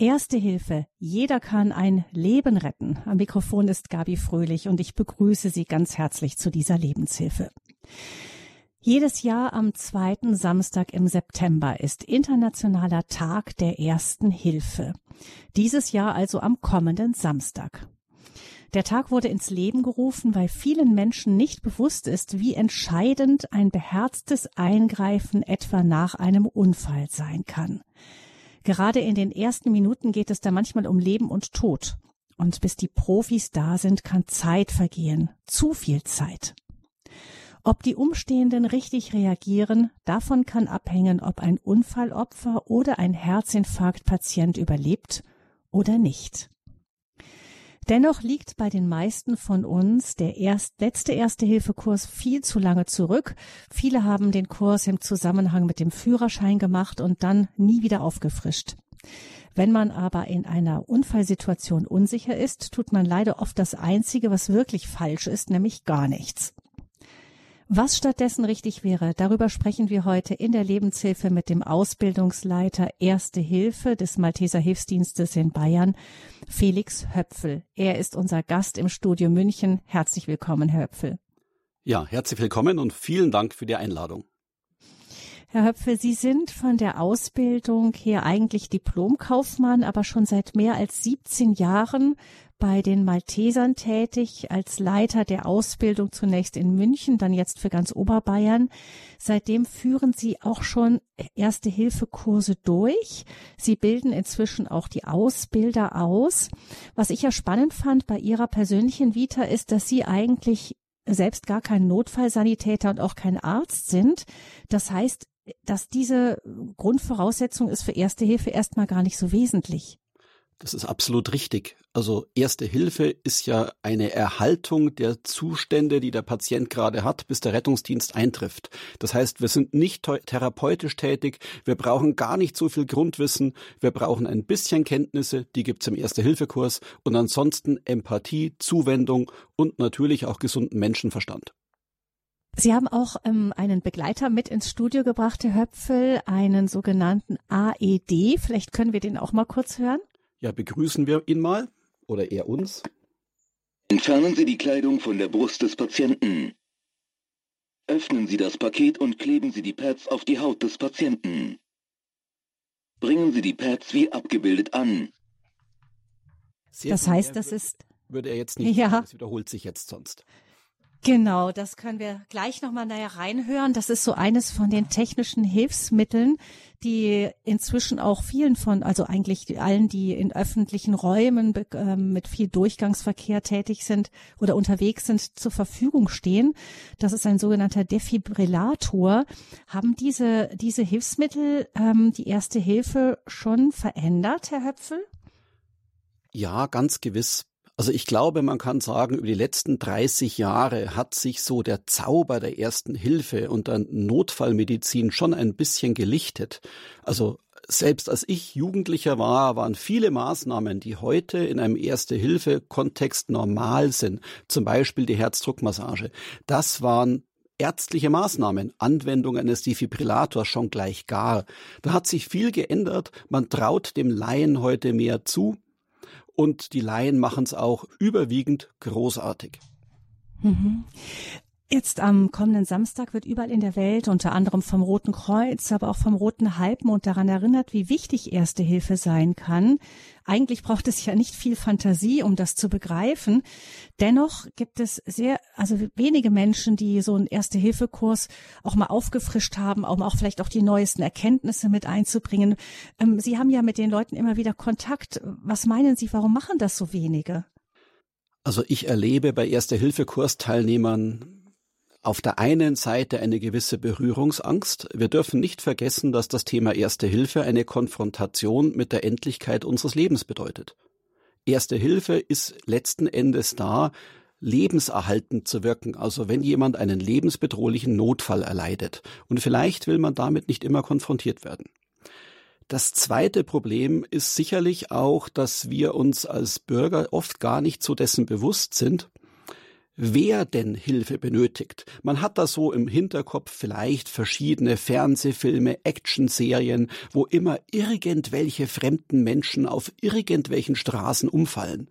Erste Hilfe. Jeder kann ein Leben retten. Am Mikrofon ist Gabi Fröhlich und ich begrüße Sie ganz herzlich zu dieser Lebenshilfe. Jedes Jahr am zweiten Samstag im September ist Internationaler Tag der Ersten Hilfe. Dieses Jahr also am kommenden Samstag. Der Tag wurde ins Leben gerufen, weil vielen Menschen nicht bewusst ist, wie entscheidend ein beherztes Eingreifen etwa nach einem Unfall sein kann. Gerade in den ersten Minuten geht es da manchmal um Leben und Tod. Und bis die Profis da sind, kann Zeit vergehen. Zu viel Zeit. Ob die Umstehenden richtig reagieren, davon kann abhängen, ob ein Unfallopfer oder ein Herzinfarktpatient überlebt oder nicht. Dennoch liegt bei den meisten von uns der erst, letzte Erste-Hilfe-Kurs viel zu lange zurück. Viele haben den Kurs im Zusammenhang mit dem Führerschein gemacht und dann nie wieder aufgefrischt. Wenn man aber in einer Unfallsituation unsicher ist, tut man leider oft das Einzige, was wirklich falsch ist, nämlich gar nichts. Was stattdessen richtig wäre, darüber sprechen wir heute in der Lebenshilfe mit dem Ausbildungsleiter Erste Hilfe des Malteser Hilfsdienstes in Bayern, Felix Höpfel. Er ist unser Gast im Studio München. Herzlich willkommen, Herr Höpfel. Ja, herzlich willkommen und vielen Dank für die Einladung. Herr Höpfel, Sie sind von der Ausbildung her eigentlich Diplomkaufmann, aber schon seit mehr als 17 Jahren bei den Maltesern tätig als Leiter der Ausbildung zunächst in München, dann jetzt für ganz Oberbayern. Seitdem führen Sie auch schon Erste-Hilfe-Kurse durch. Sie bilden inzwischen auch die Ausbilder aus. Was ich ja spannend fand bei Ihrer persönlichen Vita ist, dass Sie eigentlich selbst gar kein Notfallsanitäter und auch kein Arzt sind. Das heißt, dass diese Grundvoraussetzung ist für Erste Hilfe erstmal gar nicht so wesentlich. Das ist absolut richtig. Also Erste Hilfe ist ja eine Erhaltung der Zustände, die der Patient gerade hat, bis der Rettungsdienst eintrifft. Das heißt, wir sind nicht therapeutisch tätig, wir brauchen gar nicht so viel Grundwissen, wir brauchen ein bisschen Kenntnisse, die gibt's im Erste-Hilfe-Kurs und ansonsten Empathie, Zuwendung und natürlich auch gesunden Menschenverstand. Sie haben auch ähm, einen Begleiter mit ins Studio gebracht, Herr Höpfel, einen sogenannten AED. Vielleicht können wir den auch mal kurz hören. Ja, begrüßen wir ihn mal oder er uns. Entfernen Sie die Kleidung von der Brust des Patienten. Öffnen Sie das Paket und kleben Sie die Pads auf die Haut des Patienten. Bringen Sie die Pads wie abgebildet an. Sehr das heißt, das ist. Würde er jetzt nicht. Ja. Das wiederholt sich jetzt sonst. Genau, das können wir gleich nochmal näher reinhören. Das ist so eines von den technischen Hilfsmitteln, die inzwischen auch vielen von, also eigentlich allen, die in öffentlichen Räumen äh, mit viel Durchgangsverkehr tätig sind oder unterwegs sind, zur Verfügung stehen. Das ist ein sogenannter Defibrillator. Haben diese, diese Hilfsmittel ähm, die erste Hilfe schon verändert, Herr Höpfel? Ja, ganz gewiss. Also ich glaube, man kann sagen, über die letzten 30 Jahre hat sich so der Zauber der ersten Hilfe und der Notfallmedizin schon ein bisschen gelichtet. Also selbst als ich Jugendlicher war, waren viele Maßnahmen, die heute in einem Erste-Hilfe-Kontext normal sind, zum Beispiel die Herzdruckmassage, das waren ärztliche Maßnahmen, Anwendung eines Defibrillators schon gleich gar. Da hat sich viel geändert, man traut dem Laien heute mehr zu, und die Laien machen es auch überwiegend großartig. Mhm. Jetzt am kommenden Samstag wird überall in der Welt, unter anderem vom Roten Kreuz, aber auch vom Roten Halbmond daran erinnert, wie wichtig Erste Hilfe sein kann. Eigentlich braucht es ja nicht viel Fantasie, um das zu begreifen. Dennoch gibt es sehr, also wenige Menschen, die so einen Erste-Hilfe-Kurs auch mal aufgefrischt haben, um auch vielleicht auch die neuesten Erkenntnisse mit einzubringen. Ähm, Sie haben ja mit den Leuten immer wieder Kontakt. Was meinen Sie, warum machen das so wenige? Also ich erlebe bei Erste-Hilfe-Kursteilnehmern auf der einen Seite eine gewisse Berührungsangst. Wir dürfen nicht vergessen, dass das Thema Erste Hilfe eine Konfrontation mit der Endlichkeit unseres Lebens bedeutet. Erste Hilfe ist letzten Endes da, lebenserhaltend zu wirken, also wenn jemand einen lebensbedrohlichen Notfall erleidet. Und vielleicht will man damit nicht immer konfrontiert werden. Das zweite Problem ist sicherlich auch, dass wir uns als Bürger oft gar nicht so dessen bewusst sind, wer denn Hilfe benötigt. Man hat da so im Hinterkopf vielleicht verschiedene Fernsehfilme, Actionserien, wo immer irgendwelche fremden Menschen auf irgendwelchen Straßen umfallen.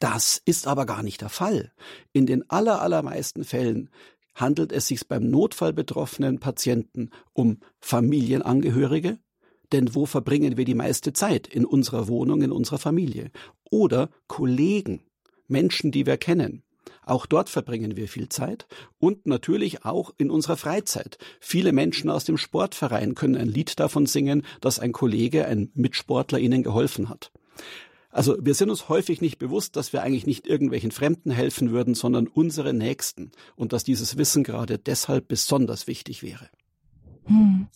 Das ist aber gar nicht der Fall. In den allermeisten Fällen handelt es sich beim notfallbetroffenen Patienten um Familienangehörige, denn wo verbringen wir die meiste Zeit? In unserer Wohnung, in unserer Familie. Oder Kollegen, Menschen, die wir kennen. Auch dort verbringen wir viel Zeit und natürlich auch in unserer Freizeit. Viele Menschen aus dem Sportverein können ein Lied davon singen, dass ein Kollege, ein Mitsportler ihnen geholfen hat. Also wir sind uns häufig nicht bewusst, dass wir eigentlich nicht irgendwelchen Fremden helfen würden, sondern unsere Nächsten und dass dieses Wissen gerade deshalb besonders wichtig wäre. Hm.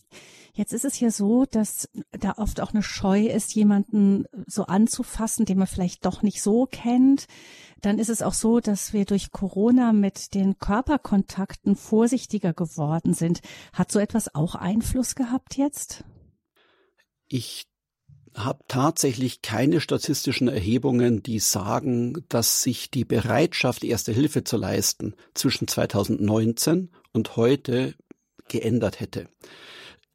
Jetzt ist es ja so, dass da oft auch eine Scheu ist, jemanden so anzufassen, den man vielleicht doch nicht so kennt. Dann ist es auch so, dass wir durch Corona mit den Körperkontakten vorsichtiger geworden sind. Hat so etwas auch Einfluss gehabt jetzt? Ich habe tatsächlich keine statistischen Erhebungen, die sagen, dass sich die Bereitschaft, erste Hilfe zu leisten, zwischen 2019 und heute geändert hätte.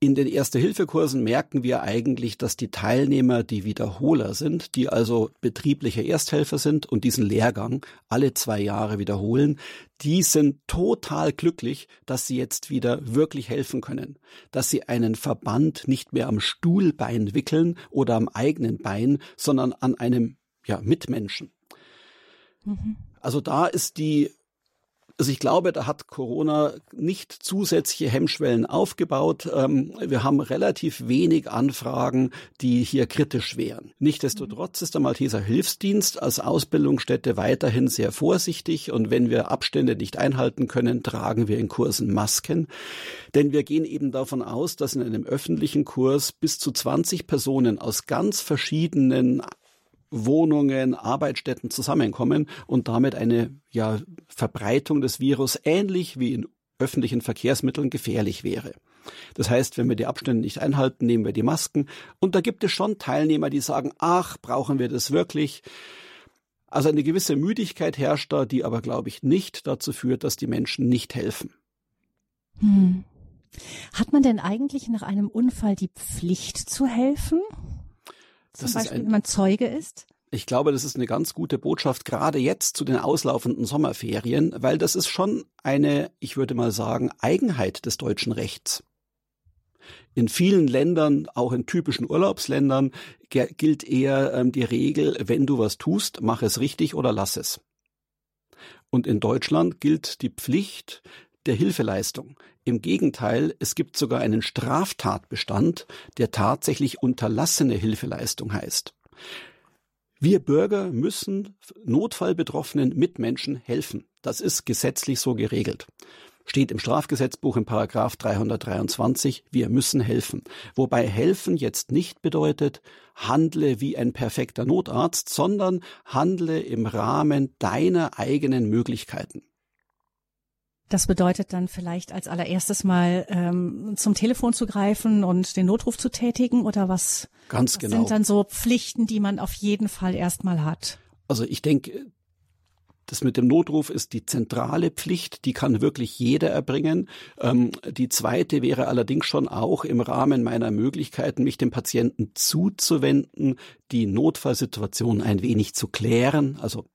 In den Erste-Hilfe-Kursen merken wir eigentlich, dass die Teilnehmer die Wiederholer sind, die also betriebliche Ersthelfer sind und diesen Lehrgang alle zwei Jahre wiederholen. Die sind total glücklich, dass sie jetzt wieder wirklich helfen können, dass sie einen Verband nicht mehr am Stuhlbein wickeln oder am eigenen Bein, sondern an einem ja, Mitmenschen. Mhm. Also da ist die also ich glaube, da hat Corona nicht zusätzliche Hemmschwellen aufgebaut. Ähm, wir haben relativ wenig Anfragen, die hier kritisch wären. Nichtsdestotrotz ist der Malteser Hilfsdienst als Ausbildungsstätte weiterhin sehr vorsichtig und wenn wir Abstände nicht einhalten können, tragen wir in Kursen Masken. Denn wir gehen eben davon aus, dass in einem öffentlichen Kurs bis zu 20 Personen aus ganz verschiedenen Wohnungen, Arbeitsstätten zusammenkommen und damit eine ja, Verbreitung des Virus ähnlich wie in öffentlichen Verkehrsmitteln gefährlich wäre. Das heißt, wenn wir die Abstände nicht einhalten, nehmen wir die Masken. Und da gibt es schon Teilnehmer, die sagen, ach, brauchen wir das wirklich? Also eine gewisse Müdigkeit herrscht da, die aber, glaube ich, nicht dazu führt, dass die Menschen nicht helfen. Hm. Hat man denn eigentlich nach einem Unfall die Pflicht zu helfen? Zum das Beispiel, ein, wenn man Zeuge ist? Ich glaube, das ist eine ganz gute Botschaft, gerade jetzt zu den auslaufenden Sommerferien, weil das ist schon eine, ich würde mal sagen, Eigenheit des deutschen Rechts. In vielen Ländern, auch in typischen Urlaubsländern, gilt eher ähm, die Regel, wenn du was tust, mach es richtig oder lass es. Und in Deutschland gilt die Pflicht der Hilfeleistung. Im Gegenteil, es gibt sogar einen Straftatbestand, der tatsächlich unterlassene Hilfeleistung heißt. Wir Bürger müssen notfallbetroffenen Mitmenschen helfen. Das ist gesetzlich so geregelt. Steht im Strafgesetzbuch im Paragraph 323, wir müssen helfen. Wobei helfen jetzt nicht bedeutet, handle wie ein perfekter Notarzt, sondern handle im Rahmen deiner eigenen Möglichkeiten. Das bedeutet dann vielleicht als allererstes mal ähm, zum Telefon zu greifen und den Notruf zu tätigen oder was? Ganz was genau. sind dann so Pflichten, die man auf jeden Fall erstmal hat? Also ich denke, das mit dem Notruf ist die zentrale Pflicht, die kann wirklich jeder erbringen. Ähm, die zweite wäre allerdings schon auch im Rahmen meiner Möglichkeiten, mich dem Patienten zuzuwenden, die Notfallsituation ein wenig zu klären, also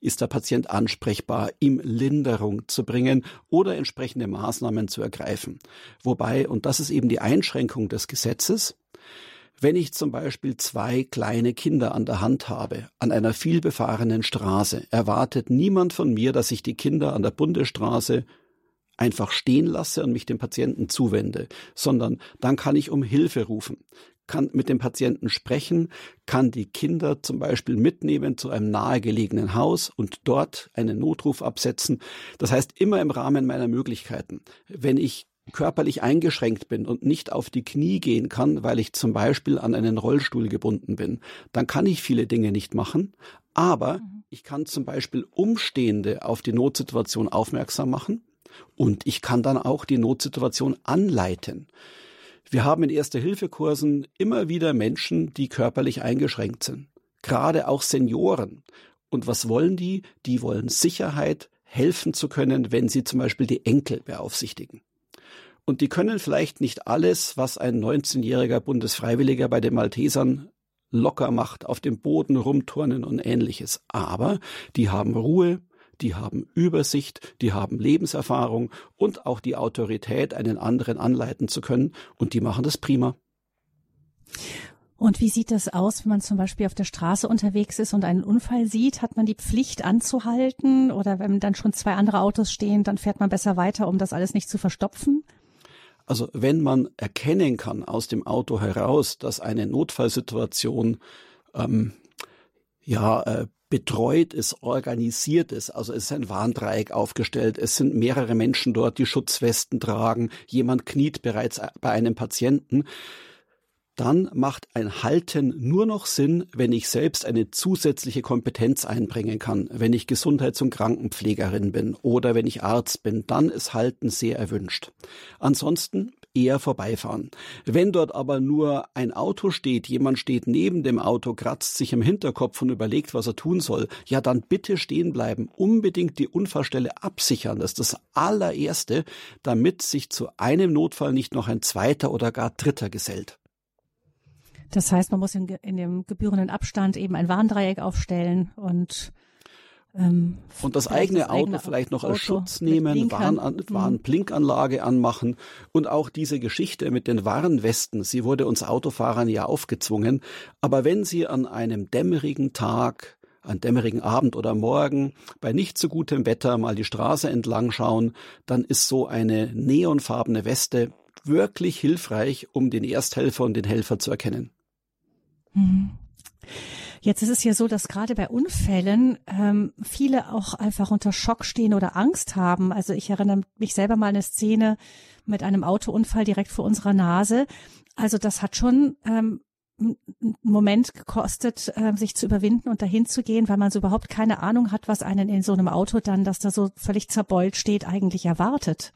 ist der Patient ansprechbar, ihm Linderung zu bringen oder entsprechende Maßnahmen zu ergreifen. Wobei, und das ist eben die Einschränkung des Gesetzes, wenn ich zum Beispiel zwei kleine Kinder an der Hand habe, an einer vielbefahrenen Straße, erwartet niemand von mir, dass ich die Kinder an der Bundesstraße einfach stehen lasse und mich dem Patienten zuwende, sondern dann kann ich um Hilfe rufen kann mit dem Patienten sprechen, kann die Kinder zum Beispiel mitnehmen zu einem nahegelegenen Haus und dort einen Notruf absetzen. Das heißt, immer im Rahmen meiner Möglichkeiten. Wenn ich körperlich eingeschränkt bin und nicht auf die Knie gehen kann, weil ich zum Beispiel an einen Rollstuhl gebunden bin, dann kann ich viele Dinge nicht machen. Aber mhm. ich kann zum Beispiel Umstehende auf die Notsituation aufmerksam machen und ich kann dann auch die Notsituation anleiten. Wir haben in Erste-Hilfe-Kursen immer wieder Menschen, die körperlich eingeschränkt sind. Gerade auch Senioren. Und was wollen die? Die wollen Sicherheit, helfen zu können, wenn sie zum Beispiel die Enkel beaufsichtigen. Und die können vielleicht nicht alles, was ein 19-jähriger Bundesfreiwilliger bei den Maltesern locker macht, auf dem Boden rumturnen und ähnliches. Aber die haben Ruhe, die haben Übersicht, die haben Lebenserfahrung und auch die Autorität, einen anderen anleiten zu können. Und die machen das prima. Und wie sieht das aus, wenn man zum Beispiel auf der Straße unterwegs ist und einen Unfall sieht? Hat man die Pflicht anzuhalten? Oder wenn dann schon zwei andere Autos stehen, dann fährt man besser weiter, um das alles nicht zu verstopfen? Also wenn man erkennen kann aus dem Auto heraus, dass eine Notfallsituation ähm, ja äh, betreut ist, organisiert ist. Also es ist ein Warndreieck aufgestellt, es sind mehrere Menschen dort, die Schutzwesten tragen, jemand kniet bereits bei einem Patienten dann macht ein Halten nur noch Sinn, wenn ich selbst eine zusätzliche Kompetenz einbringen kann. Wenn ich Gesundheits- und Krankenpflegerin bin oder wenn ich Arzt bin, dann ist Halten sehr erwünscht. Ansonsten eher vorbeifahren. Wenn dort aber nur ein Auto steht, jemand steht neben dem Auto, kratzt sich im Hinterkopf und überlegt, was er tun soll, ja dann bitte stehen bleiben, unbedingt die Unfallstelle absichern. Das ist das allererste, damit sich zu einem Notfall nicht noch ein zweiter oder gar dritter gesellt. Das heißt, man muss in, in dem gebührenden Abstand eben ein Warndreieck aufstellen und ähm, und das eigene das Auto eigene vielleicht noch als Schutz nehmen, Warn, mhm. Warnblinkanlage anmachen und auch diese Geschichte mit den Warnwesten, sie wurde uns Autofahrern ja aufgezwungen, aber wenn Sie an einem dämmerigen Tag an dämmerigen Abend oder Morgen bei nicht so gutem Wetter mal die Straße entlang schauen, dann ist so eine neonfarbene Weste wirklich hilfreich, um den Ersthelfer und den Helfer zu erkennen. Mhm. Jetzt ist es ja so, dass gerade bei Unfällen ähm, viele auch einfach unter Schock stehen oder Angst haben. Also ich erinnere mich selber mal an eine Szene mit einem Autounfall direkt vor unserer Nase. Also das hat schon ähm, einen Moment gekostet, äh, sich zu überwinden und dahin zu gehen, weil man so überhaupt keine Ahnung hat, was einen in so einem Auto dann, das da so völlig zerbeult steht, eigentlich erwartet.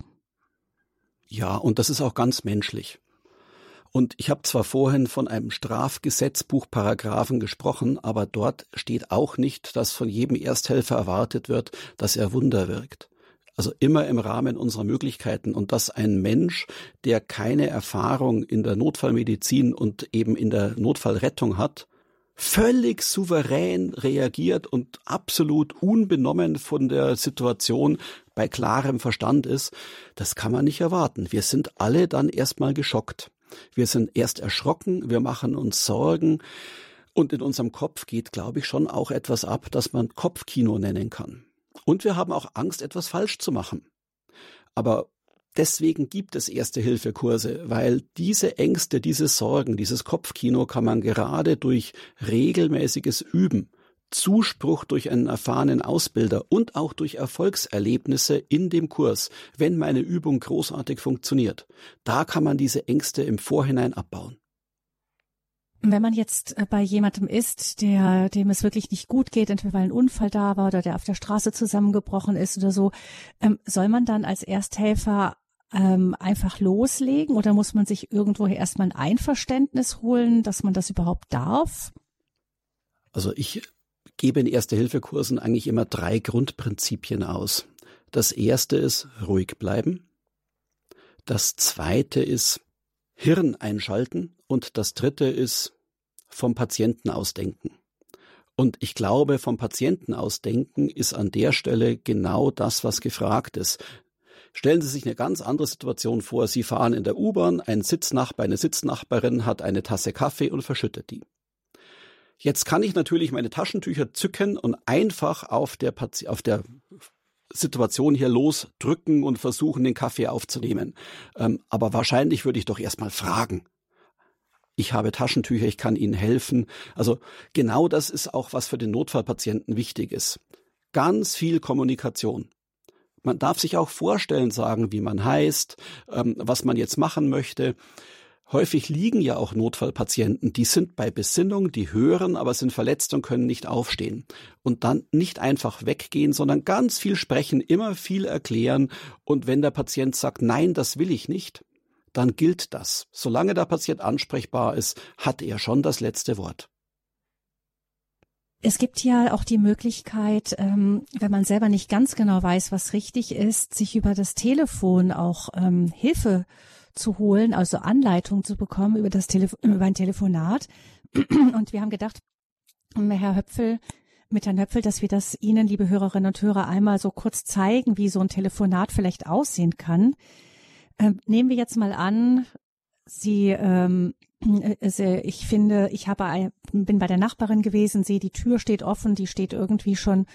Ja, und das ist auch ganz menschlich. Und ich habe zwar vorhin von einem Strafgesetzbuchparagraphen gesprochen, aber dort steht auch nicht, dass von jedem Ersthelfer erwartet wird, dass er Wunder wirkt. Also immer im Rahmen unserer Möglichkeiten und dass ein Mensch, der keine Erfahrung in der Notfallmedizin und eben in der Notfallrettung hat, völlig souverän reagiert und absolut unbenommen von der Situation bei klarem Verstand ist, das kann man nicht erwarten. Wir sind alle dann erstmal geschockt. Wir sind erst erschrocken, wir machen uns Sorgen und in unserem Kopf geht, glaube ich, schon auch etwas ab, das man Kopfkino nennen kann. Und wir haben auch Angst, etwas falsch zu machen. Aber deswegen gibt es Erste-Hilfe-Kurse, weil diese Ängste, diese Sorgen, dieses Kopfkino kann man gerade durch regelmäßiges Üben Zuspruch durch einen erfahrenen Ausbilder und auch durch Erfolgserlebnisse in dem Kurs, wenn meine Übung großartig funktioniert. Da kann man diese Ängste im Vorhinein abbauen. Wenn man jetzt äh, bei jemandem ist, der, dem es wirklich nicht gut geht, entweder weil ein Unfall da war oder der auf der Straße zusammengebrochen ist oder so, ähm, soll man dann als Ersthelfer ähm, einfach loslegen oder muss man sich irgendwo erstmal ein Einverständnis holen, dass man das überhaupt darf? Also ich gebe in Erste-Hilfe-Kursen eigentlich immer drei Grundprinzipien aus. Das erste ist ruhig bleiben. Das zweite ist Hirn einschalten. Und das dritte ist vom Patienten ausdenken. Und ich glaube, vom Patienten ausdenken ist an der Stelle genau das, was gefragt ist. Stellen Sie sich eine ganz andere Situation vor. Sie fahren in der U-Bahn, ein Sitznachbar, eine Sitznachbarin hat eine Tasse Kaffee und verschüttet die. Jetzt kann ich natürlich meine Taschentücher zücken und einfach auf der, auf der Situation hier losdrücken und versuchen, den Kaffee aufzunehmen. Ähm, aber wahrscheinlich würde ich doch erstmal fragen. Ich habe Taschentücher, ich kann Ihnen helfen. Also genau das ist auch, was für den Notfallpatienten wichtig ist. Ganz viel Kommunikation. Man darf sich auch vorstellen, sagen, wie man heißt, ähm, was man jetzt machen möchte. Häufig liegen ja auch Notfallpatienten, die sind bei Besinnung, die hören, aber sind verletzt und können nicht aufstehen. Und dann nicht einfach weggehen, sondern ganz viel sprechen, immer viel erklären. Und wenn der Patient sagt, nein, das will ich nicht, dann gilt das. Solange der Patient ansprechbar ist, hat er schon das letzte Wort. Es gibt ja auch die Möglichkeit, ähm, wenn man selber nicht ganz genau weiß, was richtig ist, sich über das Telefon auch ähm, Hilfe holen, also Anleitung zu bekommen über das Telef über ein Telefonat. Und wir haben gedacht, Herr Höpfel, mit Herrn Höpfel, dass wir das Ihnen, liebe Hörerinnen und Hörer, einmal so kurz zeigen, wie so ein Telefonat vielleicht aussehen kann. Ähm, nehmen wir jetzt mal an, Sie ähm, äh, ich finde, ich habe, bin bei der Nachbarin gewesen, sehe, die Tür steht offen, die steht irgendwie schon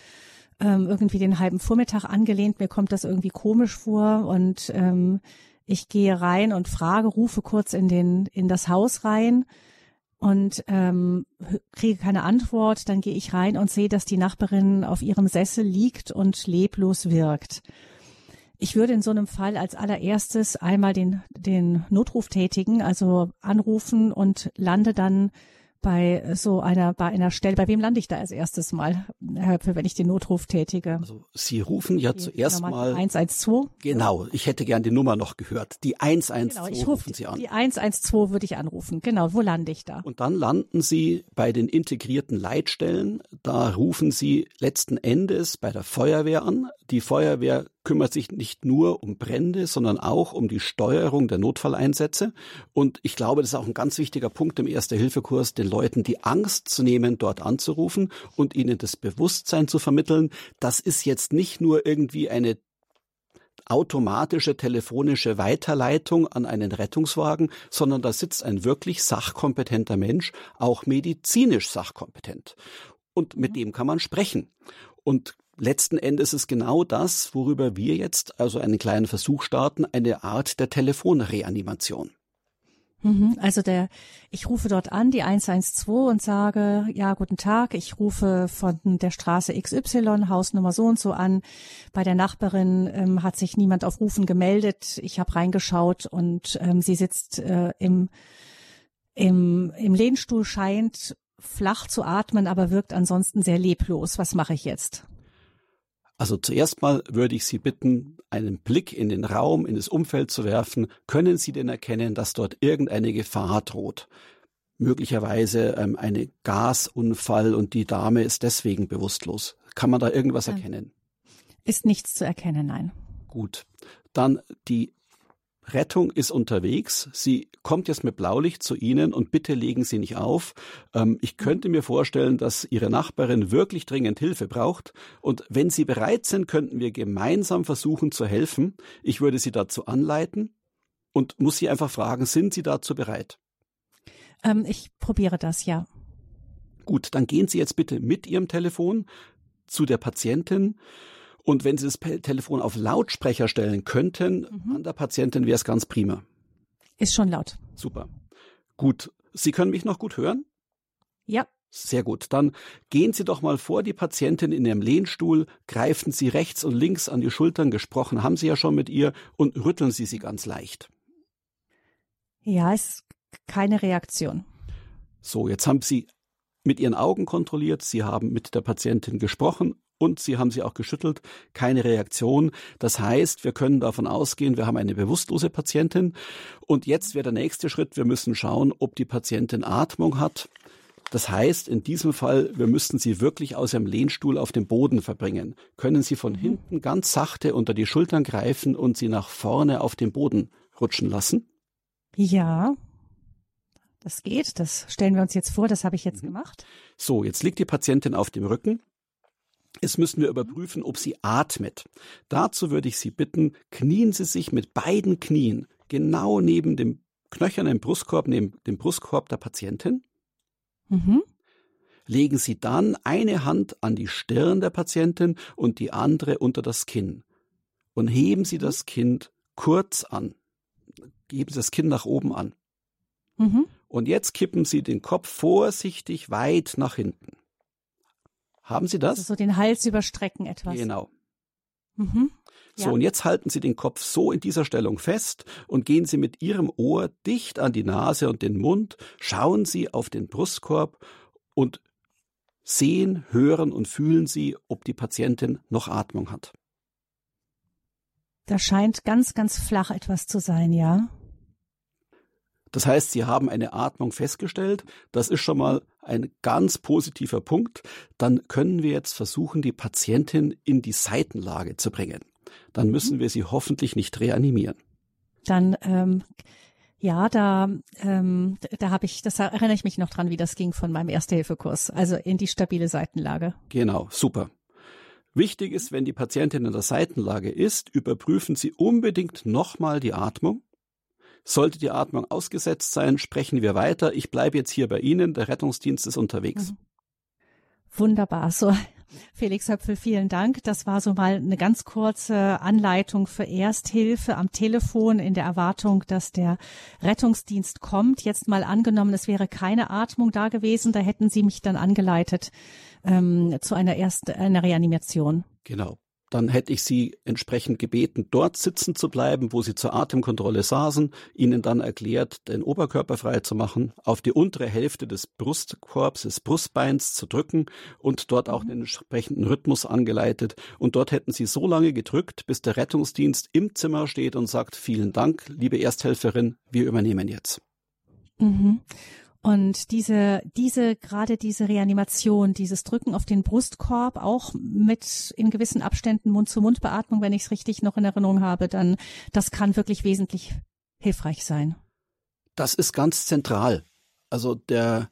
ähm, irgendwie den halben Vormittag angelehnt. Mir kommt das irgendwie komisch vor und ähm, ich gehe rein und frage, rufe kurz in den in das Haus rein und ähm, kriege keine Antwort. Dann gehe ich rein und sehe, dass die Nachbarin auf ihrem Sessel liegt und leblos wirkt. Ich würde in so einem Fall als allererstes einmal den, den Notruf tätigen, also anrufen und lande dann bei so einer, bei einer Stelle, bei wem lande ich da als erstes mal, wenn ich den Notruf tätige? Also Sie rufen ja die zuerst mal 112. Genau, ich hätte gern die Nummer noch gehört. Die 112 genau, ich rufen Sie an. Die 112 würde ich anrufen. Genau, wo lande ich da? Und dann landen Sie bei den integrierten Leitstellen. Da rufen Sie letzten Endes bei der Feuerwehr an. Die Feuerwehr kümmert sich nicht nur um Brände, sondern auch um die Steuerung der Notfalleinsätze. Und ich glaube, das ist auch ein ganz wichtiger Punkt im Erste-Hilfe-Kurs, den Leuten die Angst zu nehmen, dort anzurufen und ihnen das Bewusstsein zu vermitteln. Das ist jetzt nicht nur irgendwie eine automatische telefonische Weiterleitung an einen Rettungswagen, sondern da sitzt ein wirklich sachkompetenter Mensch, auch medizinisch sachkompetent. Und mit mhm. dem kann man sprechen. Und letzten Endes ist genau das, worüber wir jetzt also einen kleinen Versuch starten, eine Art der Telefonreanimation. Mhm, also der, ich rufe dort an, die 112 und sage, ja, guten Tag, ich rufe von der Straße XY, Hausnummer so und so an. Bei der Nachbarin ähm, hat sich niemand auf Rufen gemeldet. Ich habe reingeschaut und ähm, sie sitzt äh, im, im, im Lehnstuhl, scheint flach zu atmen, aber wirkt ansonsten sehr leblos. Was mache ich jetzt? Also zuerst mal würde ich Sie bitten, einen Blick in den Raum, in das Umfeld zu werfen. Können Sie denn erkennen, dass dort irgendeine Gefahr droht? Möglicherweise ähm, eine Gasunfall und die Dame ist deswegen bewusstlos. Kann man da irgendwas erkennen? Ist nichts zu erkennen, nein. Gut. Dann die Rettung ist unterwegs. Sie kommt jetzt mit Blaulicht zu Ihnen und bitte legen Sie nicht auf. Ähm, ich könnte mir vorstellen, dass Ihre Nachbarin wirklich dringend Hilfe braucht. Und wenn Sie bereit sind, könnten wir gemeinsam versuchen zu helfen. Ich würde Sie dazu anleiten und muss Sie einfach fragen, sind Sie dazu bereit? Ähm, ich probiere das, ja. Gut, dann gehen Sie jetzt bitte mit Ihrem Telefon zu der Patientin und wenn Sie das Telefon auf Lautsprecher stellen könnten mhm. an der Patientin, wäre es ganz prima. Ist schon laut. Super. Gut. Sie können mich noch gut hören? Ja. Sehr gut. Dann gehen Sie doch mal vor die Patientin in ihrem Lehnstuhl, greifen Sie rechts und links an die Schultern, gesprochen haben Sie ja schon mit ihr, und rütteln Sie sie ganz leicht. Ja, ist keine Reaktion. So, jetzt haben Sie mit Ihren Augen kontrolliert, Sie haben mit der Patientin gesprochen und sie haben sie auch geschüttelt, keine Reaktion. Das heißt, wir können davon ausgehen, wir haben eine bewusstlose Patientin und jetzt wäre der nächste Schritt, wir müssen schauen, ob die Patientin Atmung hat. Das heißt, in diesem Fall, wir müssten sie wirklich aus ihrem Lehnstuhl auf den Boden verbringen. Können Sie von mhm. hinten ganz sachte unter die Schultern greifen und sie nach vorne auf den Boden rutschen lassen? Ja, das geht. Das stellen wir uns jetzt vor. Das habe ich jetzt mhm. gemacht. So, jetzt liegt die Patientin auf dem Rücken. Jetzt müssen wir überprüfen, ob sie atmet. Dazu würde ich Sie bitten, knien Sie sich mit beiden Knien genau neben dem knöchernen Brustkorb, neben dem Brustkorb der Patientin. Mhm. Legen Sie dann eine Hand an die Stirn der Patientin und die andere unter das Kinn. Und heben Sie das Kind kurz an. Geben Sie das Kinn nach oben an. Mhm. Und jetzt kippen Sie den Kopf vorsichtig weit nach hinten. Haben Sie das? Also so den Hals überstrecken etwas. Genau. Mhm. So, und jetzt halten Sie den Kopf so in dieser Stellung fest und gehen Sie mit Ihrem Ohr dicht an die Nase und den Mund, schauen Sie auf den Brustkorb und sehen, hören und fühlen Sie, ob die Patientin noch Atmung hat. Da scheint ganz, ganz flach etwas zu sein, ja. Das heißt, Sie haben eine Atmung festgestellt. Das ist schon mal ein ganz positiver Punkt. Dann können wir jetzt versuchen, die Patientin in die Seitenlage zu bringen. Dann müssen wir sie hoffentlich nicht reanimieren. Dann ähm, ja, da, ähm, da habe ich, das erinnere ich mich noch dran, wie das ging von meinem Erste-Hilfe-Kurs, also in die stabile Seitenlage. Genau, super. Wichtig ist, wenn die Patientin in der Seitenlage ist, überprüfen Sie unbedingt nochmal die Atmung. Sollte die Atmung ausgesetzt sein, sprechen wir weiter. Ich bleibe jetzt hier bei Ihnen, der Rettungsdienst ist unterwegs. Mhm. Wunderbar. So, Felix Höpfel, vielen Dank. Das war so mal eine ganz kurze Anleitung für Ersthilfe am Telefon in der Erwartung, dass der Rettungsdienst kommt. Jetzt mal angenommen, es wäre keine Atmung da gewesen, da hätten Sie mich dann angeleitet ähm, zu einer ersten einer Reanimation. Genau dann hätte ich Sie entsprechend gebeten, dort sitzen zu bleiben, wo Sie zur Atemkontrolle saßen, Ihnen dann erklärt, den Oberkörper frei zu machen, auf die untere Hälfte des Brustkorbs, des Brustbeins zu drücken und dort auch den entsprechenden Rhythmus angeleitet. Und dort hätten Sie so lange gedrückt, bis der Rettungsdienst im Zimmer steht und sagt, vielen Dank, liebe Ersthelferin, wir übernehmen jetzt. Mhm. Und diese, diese, gerade diese Reanimation, dieses Drücken auf den Brustkorb, auch mit in gewissen Abständen Mund-zu-Mund-Beatmung, wenn ich es richtig noch in Erinnerung habe, dann, das kann wirklich wesentlich hilfreich sein. Das ist ganz zentral. Also der,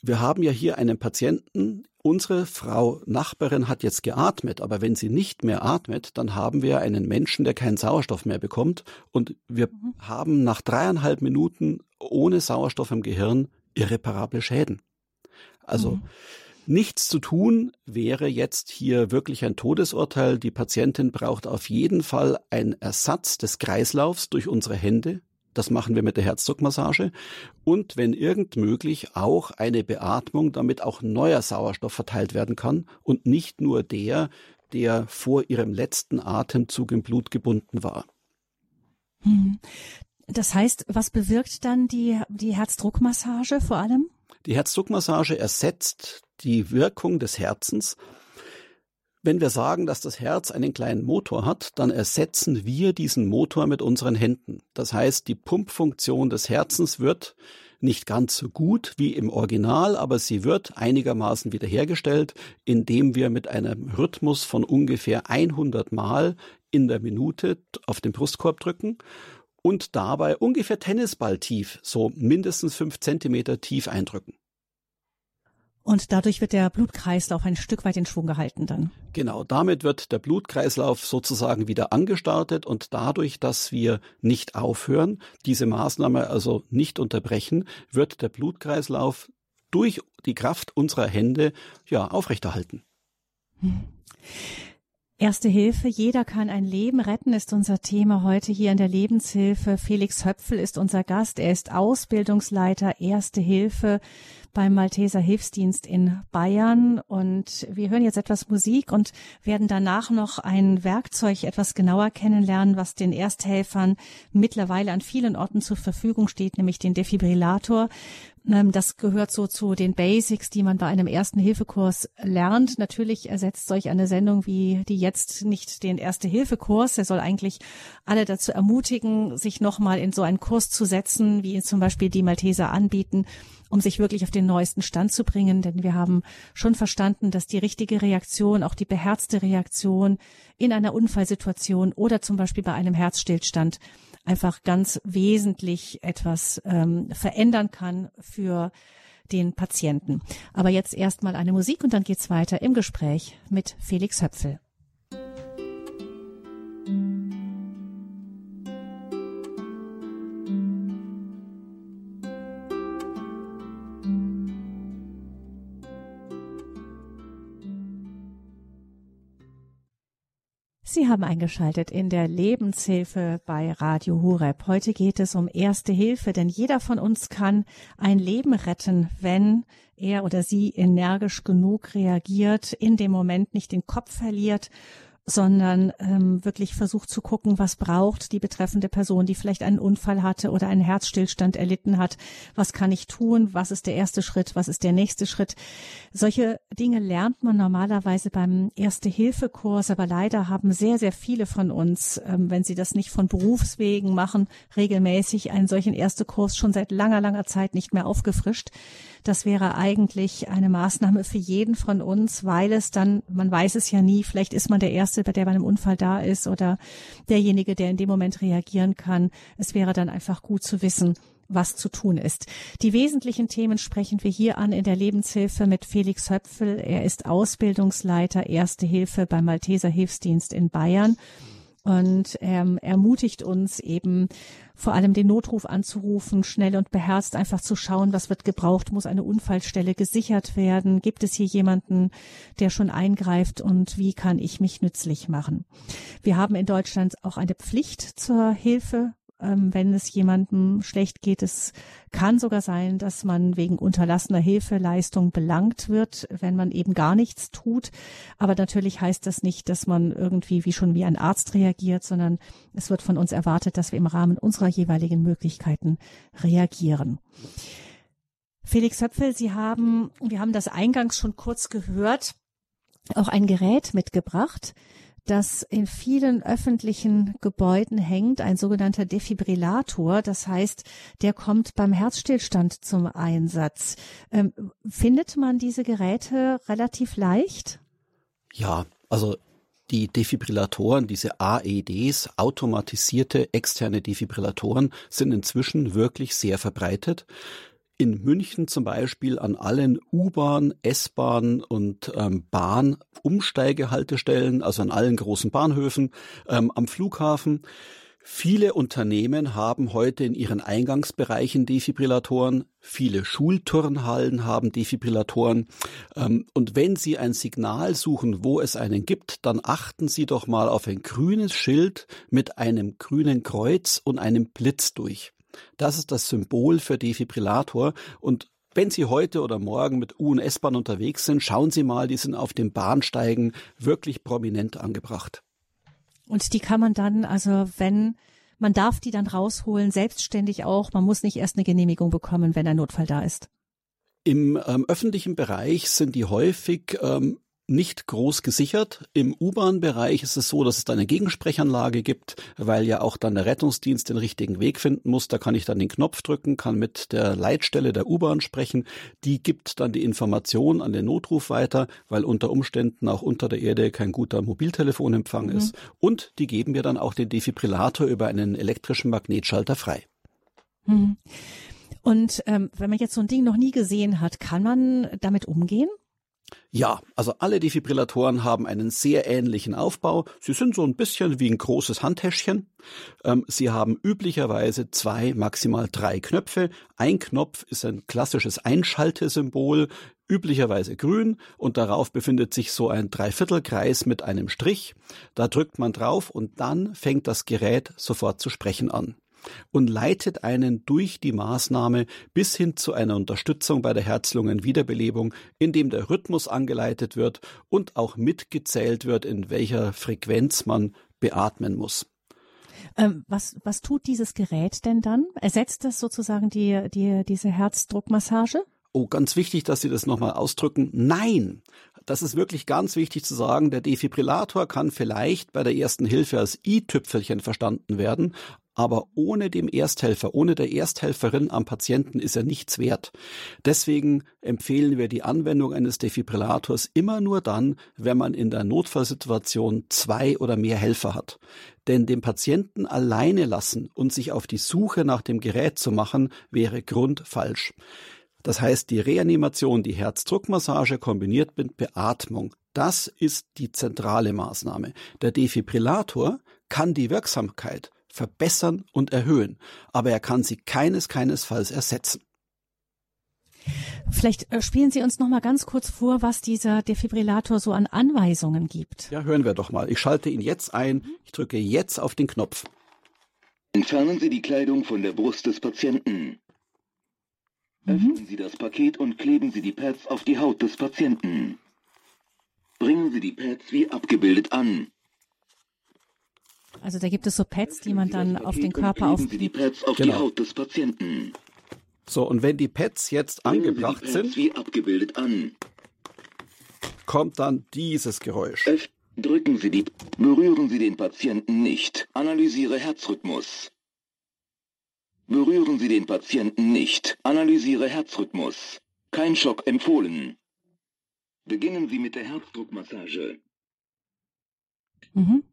wir haben ja hier einen Patienten, unsere Frau Nachbarin hat jetzt geatmet, aber wenn sie nicht mehr atmet, dann haben wir einen Menschen, der keinen Sauerstoff mehr bekommt und wir mhm. haben nach dreieinhalb Minuten ohne Sauerstoff im Gehirn irreparable Schäden. Also mhm. Nichts zu tun wäre jetzt hier wirklich ein Todesurteil. Die Patientin braucht auf jeden Fall einen Ersatz des Kreislaufs durch unsere Hände, das machen wir mit der Herzdruckmassage. Und wenn irgend möglich auch eine Beatmung, damit auch neuer Sauerstoff verteilt werden kann und nicht nur der, der vor ihrem letzten Atemzug im Blut gebunden war. Hm. Das heißt, was bewirkt dann die, die Herzdruckmassage vor allem? Die Herzdruckmassage ersetzt die Wirkung des Herzens wenn wir sagen, dass das Herz einen kleinen Motor hat, dann ersetzen wir diesen Motor mit unseren Händen. Das heißt, die Pumpfunktion des Herzens wird nicht ganz so gut wie im Original, aber sie wird einigermaßen wiederhergestellt, indem wir mit einem Rhythmus von ungefähr 100 Mal in der Minute auf den Brustkorb drücken und dabei ungefähr Tennisballtief, so mindestens fünf Zentimeter tief eindrücken. Und dadurch wird der Blutkreislauf ein Stück weit in Schwung gehalten dann. Genau, damit wird der Blutkreislauf sozusagen wieder angestartet und dadurch, dass wir nicht aufhören, diese Maßnahme also nicht unterbrechen, wird der Blutkreislauf durch die Kraft unserer Hände ja aufrechterhalten. Hm. Erste Hilfe, jeder kann ein Leben retten, ist unser Thema heute hier in der Lebenshilfe. Felix Höpfel ist unser Gast. Er ist Ausbildungsleiter Erste Hilfe beim Malteser Hilfsdienst in Bayern. Und wir hören jetzt etwas Musik und werden danach noch ein Werkzeug etwas genauer kennenlernen, was den Ersthelfern mittlerweile an vielen Orten zur Verfügung steht, nämlich den Defibrillator. Ähm, das gehört so zu den Basics, die man bei einem ersten Hilfekurs lernt. Natürlich ersetzt solch eine Sendung wie die jetzt nicht den Erste Hilfekurs. Er soll eigentlich alle dazu ermutigen, sich nochmal in so einen Kurs zu setzen, wie zum Beispiel die Malteser anbieten, um sich wirklich auf den neuesten Stand zu bringen. Denn wir haben schon verstanden, dass die richtige Reaktion, auch die beherzte Reaktion in einer Unfallsituation oder zum Beispiel bei einem Herzstillstand einfach ganz wesentlich etwas ähm, verändern kann für den Patienten. Aber jetzt erstmal eine Musik und dann geht's weiter im Gespräch mit Felix Höpfel. Sie haben eingeschaltet in der Lebenshilfe bei Radio Horeb. Heute geht es um Erste Hilfe, denn jeder von uns kann ein Leben retten, wenn er oder sie energisch genug reagiert, in dem Moment nicht den Kopf verliert sondern ähm, wirklich versucht zu gucken, was braucht die betreffende Person, die vielleicht einen Unfall hatte oder einen Herzstillstand erlitten hat. Was kann ich tun? Was ist der erste Schritt? Was ist der nächste Schritt? Solche Dinge lernt man normalerweise beim Erste-Hilfe-Kurs, aber leider haben sehr, sehr viele von uns, ähm, wenn sie das nicht von Berufswegen machen, regelmäßig einen solchen Erste-Kurs schon seit langer, langer Zeit nicht mehr aufgefrischt. Das wäre eigentlich eine Maßnahme für jeden von uns, weil es dann, man weiß es ja nie, vielleicht ist man der Erste, bei der bei einem Unfall da ist oder derjenige, der in dem Moment reagieren kann. Es wäre dann einfach gut zu wissen, was zu tun ist. Die wesentlichen Themen sprechen wir hier an in der Lebenshilfe mit Felix Höpfel. Er ist Ausbildungsleiter Erste Hilfe beim Malteser Hilfsdienst in Bayern und ähm, ermutigt uns eben vor allem den Notruf anzurufen, schnell und beherzt einfach zu schauen, was wird gebraucht, muss eine Unfallstelle gesichert werden, gibt es hier jemanden, der schon eingreift? Und wie kann ich mich nützlich machen. Wir haben in Deutschland auch eine Pflicht zur Hilfe ähm, wenn es jemandem schlecht geht. Es kann sogar sein, dass man wegen unterlassener Hilfeleistung belangt wird, wenn man eben gar nichts tut. Aber natürlich heißt das nicht, dass man irgendwie wie schon wie ein Arzt reagiert, sondern es wird von uns erwartet, dass wir im Rahmen unserer jeweiligen Möglichkeiten reagieren. Felix Höpfel, Sie haben, wir haben das eingangs schon kurz gehört, auch ein Gerät mitgebracht, das in vielen öffentlichen Gebäuden hängt, ein sogenannter Defibrillator. Das heißt, der kommt beim Herzstillstand zum Einsatz. Ähm, findet man diese Geräte relativ leicht? Ja, also die Defibrillatoren, diese AEDs, automatisierte externe Defibrillatoren, sind inzwischen wirklich sehr verbreitet in München zum Beispiel an allen U-Bahn, S-Bahn und ähm, Bahn-Umsteigehaltestellen, also an allen großen Bahnhöfen, ähm, am Flughafen. Viele Unternehmen haben heute in ihren Eingangsbereichen Defibrillatoren. Viele Schulturnhallen haben Defibrillatoren. Ähm, und wenn Sie ein Signal suchen, wo es einen gibt, dann achten Sie doch mal auf ein grünes Schild mit einem grünen Kreuz und einem Blitz durch. Das ist das Symbol für Defibrillator und wenn Sie heute oder morgen mit U- und S-Bahn unterwegs sind, schauen Sie mal, die sind auf den Bahnsteigen wirklich prominent angebracht. Und die kann man dann, also wenn man darf die dann rausholen, selbstständig auch. Man muss nicht erst eine Genehmigung bekommen, wenn ein Notfall da ist. Im ähm, öffentlichen Bereich sind die häufig ähm, nicht groß gesichert. Im U-Bahn-Bereich ist es so, dass es da eine Gegensprechanlage gibt, weil ja auch dann der Rettungsdienst den richtigen Weg finden muss. Da kann ich dann den Knopf drücken, kann mit der Leitstelle der U-Bahn sprechen. Die gibt dann die Information an den Notruf weiter, weil unter Umständen auch unter der Erde kein guter Mobiltelefonempfang mhm. ist. Und die geben mir dann auch den Defibrillator über einen elektrischen Magnetschalter frei. Mhm. Und ähm, wenn man jetzt so ein Ding noch nie gesehen hat, kann man damit umgehen? Ja, also alle Defibrillatoren haben einen sehr ähnlichen Aufbau. Sie sind so ein bisschen wie ein großes Handtäschchen. Ähm, sie haben üblicherweise zwei, maximal drei Knöpfe. Ein Knopf ist ein klassisches Einschaltesymbol, üblicherweise grün, und darauf befindet sich so ein Dreiviertelkreis mit einem Strich. Da drückt man drauf und dann fängt das Gerät sofort zu sprechen an und leitet einen durch die Maßnahme bis hin zu einer Unterstützung bei der Herz-Lungen-Wiederbelebung, indem der Rhythmus angeleitet wird und auch mitgezählt wird, in welcher Frequenz man beatmen muss. Ähm, was, was tut dieses Gerät denn dann? Ersetzt das sozusagen die, die, diese Herzdruckmassage? Oh, ganz wichtig, dass Sie das nochmal ausdrücken. Nein, das ist wirklich ganz wichtig zu sagen. Der Defibrillator kann vielleicht bei der ersten Hilfe als i-Tüpfelchen verstanden werden, aber ohne dem Ersthelfer, ohne der Ersthelferin am Patienten ist er nichts wert. Deswegen empfehlen wir die Anwendung eines Defibrillators immer nur dann, wenn man in der Notfallsituation zwei oder mehr Helfer hat. Denn den Patienten alleine lassen und sich auf die Suche nach dem Gerät zu machen, wäre grundfalsch. Das heißt, die Reanimation, die Herzdruckmassage kombiniert mit Beatmung, das ist die zentrale Maßnahme. Der Defibrillator kann die Wirksamkeit verbessern und erhöhen, aber er kann sie keines keinesfalls ersetzen. Vielleicht äh, spielen Sie uns noch mal ganz kurz vor, was dieser Defibrillator so an Anweisungen gibt. Ja, hören wir doch mal. Ich schalte ihn jetzt ein. Ich drücke jetzt auf den Knopf. Entfernen Sie die Kleidung von der Brust des Patienten. Mhm. Öffnen Sie das Paket und kleben Sie die Pads auf die Haut des Patienten. Bringen Sie die Pads wie abgebildet an. Also da gibt es so Pads, die man dann auf den Körper auf. Sie die Pads auf Genau. die Haut des Patienten. So, und wenn die Pads jetzt angebracht Pads sind, wie abgebildet an. kommt dann dieses Geräusch. Öff drücken Sie die. Berühren Sie den Patienten nicht. Analysiere Herzrhythmus. Berühren Sie den Patienten nicht. Analysiere Herzrhythmus. Kein Schock empfohlen. Beginnen Sie mit der Herzdruckmassage. Mhm.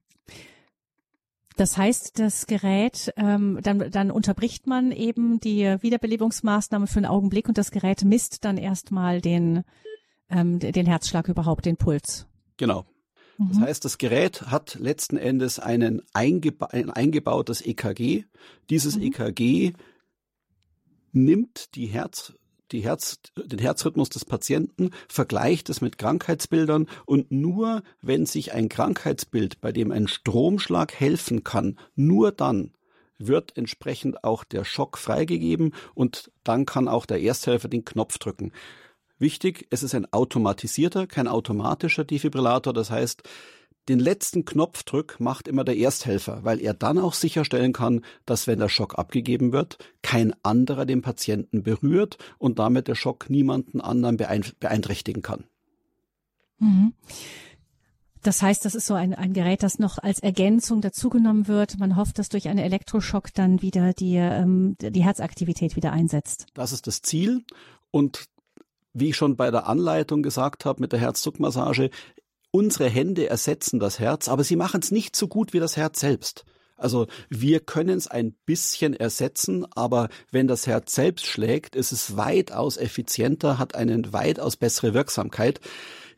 Das heißt, das Gerät, ähm, dann, dann unterbricht man eben die Wiederbelebungsmaßnahme für einen Augenblick und das Gerät misst dann erstmal den, ähm, den Herzschlag überhaupt, den Puls. Genau. Das Mhm. heißt, das Gerät hat letzten Endes einen eingeba ein eingebautes EKG. Dieses Mhm. EKG nimmt die Herz, die Herz, den Herzrhythmus des Patienten, vergleicht es mit Krankheitsbildern und nur wenn sich ein Krankheitsbild, bei dem ein Stromschlag helfen kann, nur dann wird entsprechend auch der Schock freigegeben und dann kann auch der Ersthelfer den Knopf drücken. Wichtig, es ist ein automatisierter, kein automatischer Defibrillator. Das heißt, den letzten Knopfdrück macht immer der Ersthelfer, weil er dann auch sicherstellen kann, dass wenn der Schock abgegeben wird, kein anderer den Patienten berührt und damit der Schock niemanden anderen beein- beeinträchtigen kann. Mhm. Das heißt, das ist so ein, ein Gerät, das noch als Ergänzung dazugenommen wird. Man hofft, dass durch einen Elektroschock dann wieder die, ähm, die Herzaktivität wieder einsetzt. Das ist das Ziel. Und wie ich schon bei der Anleitung gesagt habe mit der Herzdruckmassage, unsere Hände ersetzen das Herz, aber sie machen es nicht so gut wie das Herz selbst. Also wir können es ein bisschen ersetzen, aber wenn das Herz selbst schlägt, ist es weitaus effizienter, hat eine weitaus bessere Wirksamkeit.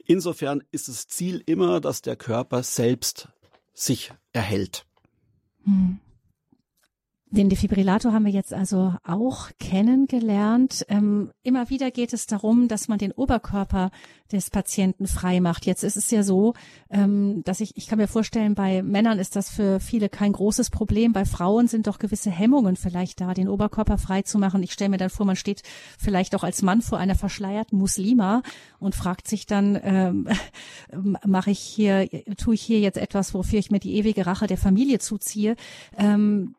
Insofern ist das Ziel immer, dass der Körper selbst sich erhält. Hm. Den Defibrillator haben wir jetzt also auch kennengelernt. Ähm, immer wieder geht es darum, dass man den Oberkörper des Patienten frei macht. Jetzt ist es ja so, ähm, dass ich, ich kann mir vorstellen, bei Männern ist das für viele kein großes Problem. Bei Frauen sind doch gewisse Hemmungen vielleicht da, den Oberkörper frei zu machen. Ich stelle mir dann vor, man steht vielleicht auch als Mann vor einer verschleierten Muslima und fragt sich dann, ähm, mache ich hier, tue ich hier jetzt etwas, wofür ich mir die ewige Rache der Familie zuziehe? Ähm,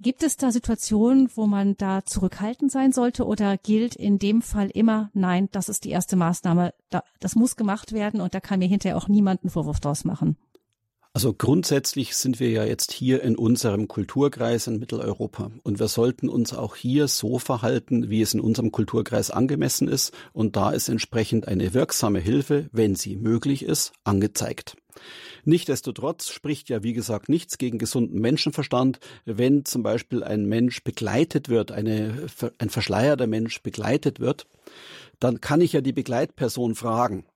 Gibt es da Situationen, wo man da zurückhaltend sein sollte oder gilt in dem Fall immer, nein, das ist die erste Maßnahme, das muss gemacht werden und da kann mir hinterher auch niemand einen Vorwurf draus machen? Also grundsätzlich sind wir ja jetzt hier in unserem Kulturkreis in Mitteleuropa und wir sollten uns auch hier so verhalten, wie es in unserem Kulturkreis angemessen ist und da ist entsprechend eine wirksame Hilfe, wenn sie möglich ist, angezeigt. Nichtsdestotrotz spricht ja, wie gesagt, nichts gegen gesunden Menschenverstand, wenn zum Beispiel ein Mensch begleitet wird, eine, ein verschleierter Mensch begleitet wird, dann kann ich ja die Begleitperson fragen.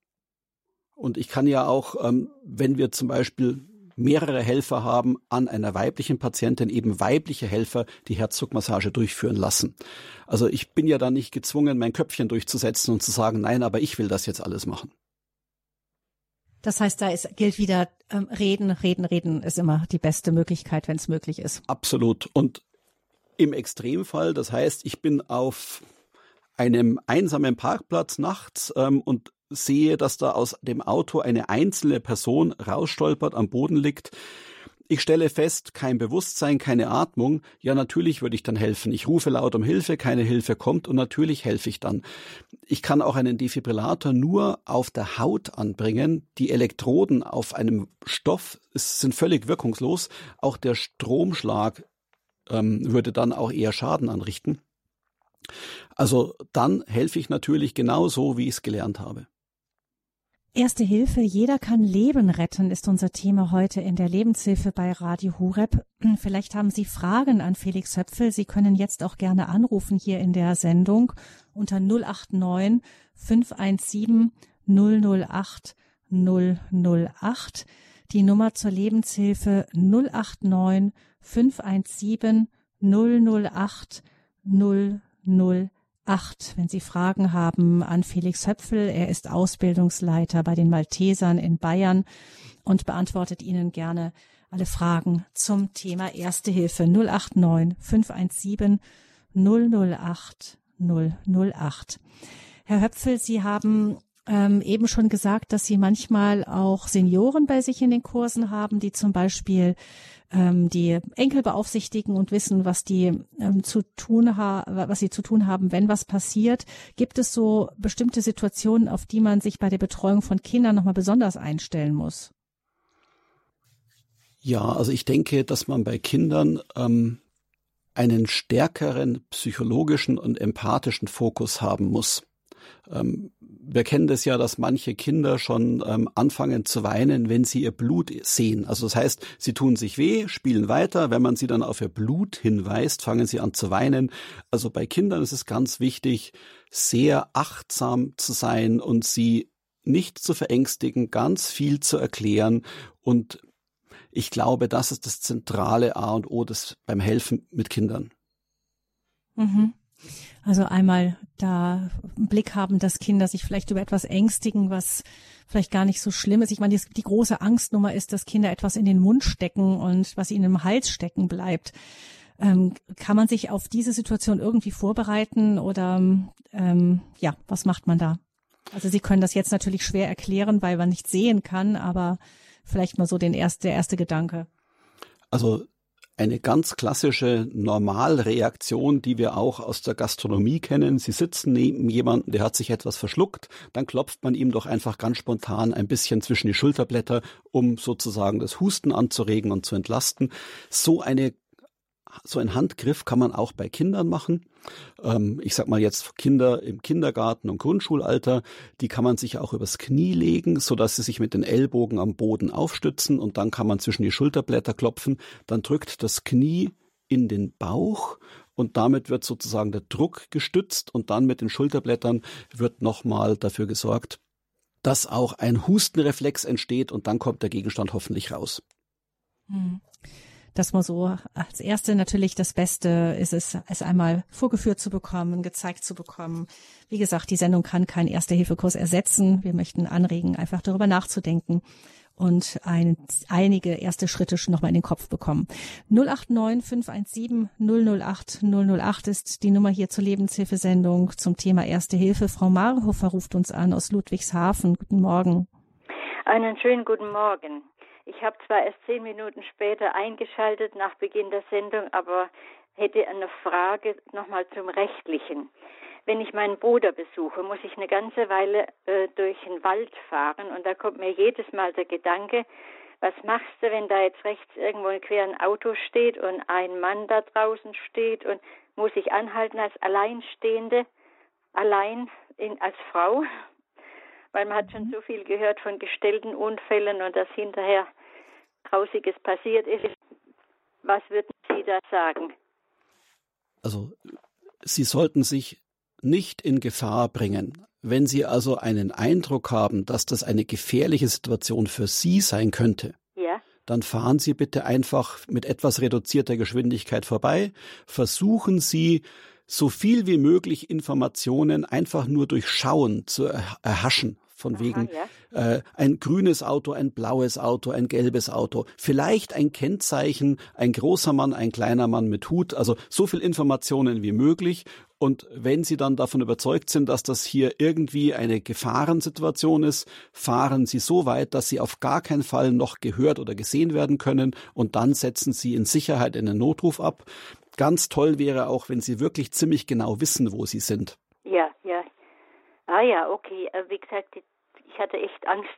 Und ich kann ja auch, ähm, wenn wir zum Beispiel mehrere Helfer haben, an einer weiblichen Patientin eben weibliche Helfer die Herzdruckmassage durchführen lassen. Also ich bin ja dann nicht gezwungen, mein Köpfchen durchzusetzen und zu sagen, nein, aber ich will das jetzt alles machen. Das heißt, da ist, gilt wieder ähm, reden, reden, reden ist immer die beste Möglichkeit, wenn es möglich ist. Absolut. Und im Extremfall, das heißt, ich bin auf einem einsamen Parkplatz nachts ähm, und sehe, dass da aus dem Auto eine einzelne Person rausstolpert, am Boden liegt. Ich stelle fest, kein Bewusstsein, keine Atmung. Ja, natürlich würde ich dann helfen. Ich rufe laut um Hilfe, keine Hilfe kommt und natürlich helfe ich dann. Ich kann auch einen Defibrillator nur auf der Haut anbringen. Die Elektroden auf einem Stoff sind völlig wirkungslos. Auch der Stromschlag ähm, würde dann auch eher Schaden anrichten. Also dann helfe ich natürlich genauso, wie ich es gelernt habe. Erste Hilfe, jeder kann Leben retten, ist unser Thema heute in der Lebenshilfe bei Radio Hureb. Vielleicht haben Sie Fragen an Felix Höpfel. Sie können jetzt auch gerne anrufen hier in der Sendung unter 089 517 008 008. Die Nummer zur Lebenshilfe 089 517 008 008. 8, wenn Sie Fragen haben an Felix Höpfel. Er ist Ausbildungsleiter bei den Maltesern in Bayern und beantwortet Ihnen gerne alle Fragen zum Thema Erste Hilfe 089 517 008 008. Herr Höpfel, Sie haben ähm, eben schon gesagt, dass Sie manchmal auch Senioren bei sich in den Kursen haben, die zum Beispiel ähm, die Enkel beaufsichtigen und wissen, was die ähm, zu tun haben, was sie zu tun haben, wenn was passiert. Gibt es so bestimmte Situationen, auf die man sich bei der Betreuung von Kindern nochmal besonders einstellen muss? Ja, also ich denke, dass man bei Kindern ähm, einen stärkeren psychologischen und empathischen Fokus haben muss. Ähm, wir kennen das ja, dass manche Kinder schon ähm, anfangen zu weinen, wenn sie ihr Blut sehen. Also das heißt, sie tun sich weh, spielen weiter. Wenn man sie dann auf ihr Blut hinweist, fangen sie an zu weinen. Also bei Kindern ist es ganz wichtig, sehr achtsam zu sein und sie nicht zu verängstigen, ganz viel zu erklären. Und ich glaube, das ist das zentrale A und O des, beim Helfen mit Kindern. Mhm. Also einmal da einen Blick haben, dass Kinder sich vielleicht über etwas ängstigen, was vielleicht gar nicht so schlimm ist. Ich meine, die, große Angstnummer ist, dass Kinder etwas in den Mund stecken und was ihnen im Hals stecken bleibt. Ähm, kann man sich auf diese Situation irgendwie vorbereiten oder ähm, ja, was macht man da? Also Sie können das jetzt natürlich schwer erklären, weil man nicht sehen kann, aber vielleicht mal so den erst, der erste Gedanke. Also eine ganz klassische Normalreaktion, die wir auch aus der Gastronomie kennen. Sie sitzen neben jemanden, der hat sich etwas verschluckt, dann klopft man ihm doch einfach ganz spontan ein bisschen zwischen die Schulterblätter, um sozusagen das Husten anzuregen und zu entlasten. So eine so ein Handgriff kann man auch bei Kindern machen. Ähm, ich sag mal jetzt Kinder im Kindergarten und Grundschulalter, die kann man sich auch übers Knie legen, so dass sie sich mit den Ellbogen am Boden aufstützen und dann kann man zwischen die Schulterblätter klopfen. Dann drückt das Knie in den Bauch und damit wird sozusagen der Druck gestützt und dann mit den Schulterblättern wird nochmal dafür gesorgt, dass auch ein Hustenreflex entsteht und dann kommt der Gegenstand hoffentlich raus. Hm dass man so als erste natürlich das Beste ist es, es einmal vorgeführt zu bekommen, gezeigt zu bekommen. Wie gesagt, die Sendung kann keinen Erste-Hilfe-Kurs ersetzen. Wir möchten anregen, einfach darüber nachzudenken und ein, einige erste Schritte schon nochmal in den Kopf bekommen. 089 517 008 008 ist die Nummer hier zur Lebenshilfesendung zum Thema Erste Hilfe. Frau Marhofer ruft uns an aus Ludwigshafen. Guten Morgen. Einen schönen guten Morgen. Ich habe zwar erst zehn Minuten später eingeschaltet nach Beginn der Sendung, aber hätte eine Frage nochmal zum Rechtlichen. Wenn ich meinen Bruder besuche, muss ich eine ganze Weile äh, durch den Wald fahren und da kommt mir jedes Mal der Gedanke, was machst du, wenn da jetzt rechts irgendwo ein quer Auto steht und ein Mann da draußen steht und muss ich anhalten als Alleinstehende, allein in, als Frau? Weil man hat schon mhm. so viel gehört von gestellten Unfällen und dass hinterher Grausiges passiert ist. Was würden Sie da sagen? Also, Sie sollten sich nicht in Gefahr bringen. Wenn Sie also einen Eindruck haben, dass das eine gefährliche Situation für Sie sein könnte, ja. dann fahren Sie bitte einfach mit etwas reduzierter Geschwindigkeit vorbei. Versuchen Sie, so viel wie möglich Informationen einfach nur durch Schauen zu erhaschen von Aha, wegen ja. äh, ein grünes Auto, ein blaues Auto, ein gelbes Auto, vielleicht ein Kennzeichen, ein großer Mann, ein kleiner Mann mit Hut, also so viel Informationen wie möglich. Und wenn Sie dann davon überzeugt sind, dass das hier irgendwie eine Gefahrensituation ist, fahren Sie so weit, dass Sie auf gar keinen Fall noch gehört oder gesehen werden können und dann setzen Sie in Sicherheit einen Notruf ab. Ganz toll wäre auch, wenn Sie wirklich ziemlich genau wissen, wo Sie sind. Ja, ja, Ah ja, okay. Äh, wie gesagt, ich hatte echt Angst,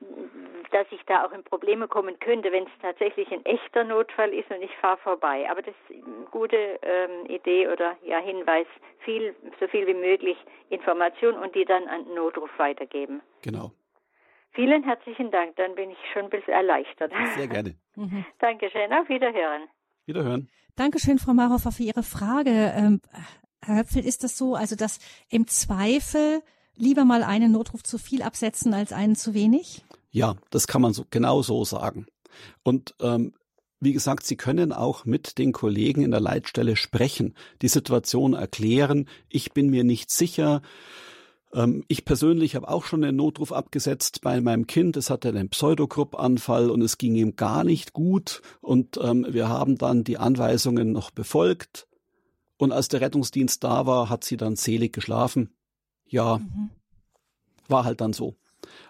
dass ich da auch in Probleme kommen könnte, wenn es tatsächlich ein echter Notfall ist und ich fahre vorbei. Aber das ist eine gute ähm, Idee oder ja Hinweis, viel, so viel wie möglich Information und die dann an den Notruf weitergeben. Genau. Vielen herzlichen Dank, dann bin ich schon ein bisschen erleichtert. Sehr gerne. Mhm. Dankeschön, auf Wiederhören. Wiederhören. Dankeschön, Frau Marhofer, für Ihre Frage. Ähm, Herr Höpfel, ist das so, also dass im Zweifel lieber mal einen Notruf zu viel absetzen als einen zu wenig? Ja, das kann man so genau so sagen. Und ähm, wie gesagt, Sie können auch mit den Kollegen in der Leitstelle sprechen, die Situation erklären. Ich bin mir nicht sicher. Ähm, ich persönlich habe auch schon einen Notruf abgesetzt bei meinem Kind. Es hatte einen Pseudogrupp-Anfall und es ging ihm gar nicht gut. Und ähm, wir haben dann die Anweisungen noch befolgt. Und als der Rettungsdienst da war, hat sie dann selig geschlafen. Ja. Mhm. war halt dann so.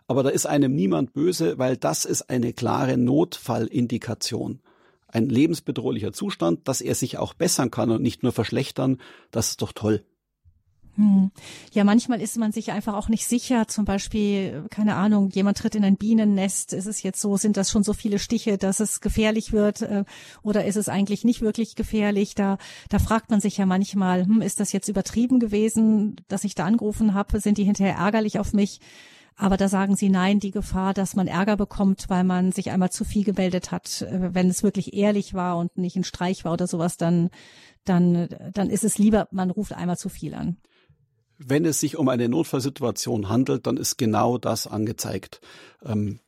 Aber da ist einem niemand böse, weil das ist eine klare Notfallindikation. Ein lebensbedrohlicher Zustand, dass er sich auch bessern kann und nicht nur verschlechtern, das ist doch toll. Hm. Ja, manchmal ist man sich einfach auch nicht sicher. Zum Beispiel, keine Ahnung, jemand tritt in ein Bienennest. Ist es jetzt so, sind das schon so viele Stiche, dass es gefährlich wird? Äh, oder ist es eigentlich nicht wirklich gefährlich? Da, da fragt man sich ja manchmal, hm, ist das jetzt übertrieben gewesen, dass ich da angerufen habe? Sind die hinterher ärgerlich auf mich? Aber da sagen sie nein, die Gefahr, dass man Ärger bekommt, weil man sich einmal zu viel gemeldet hat, äh, wenn es wirklich ehrlich war und nicht ein Streich war oder sowas, dann, dann, dann ist es lieber, man ruft einmal zu viel an. Wenn es sich um eine Notfallsituation handelt, dann ist genau das angezeigt. Ähm,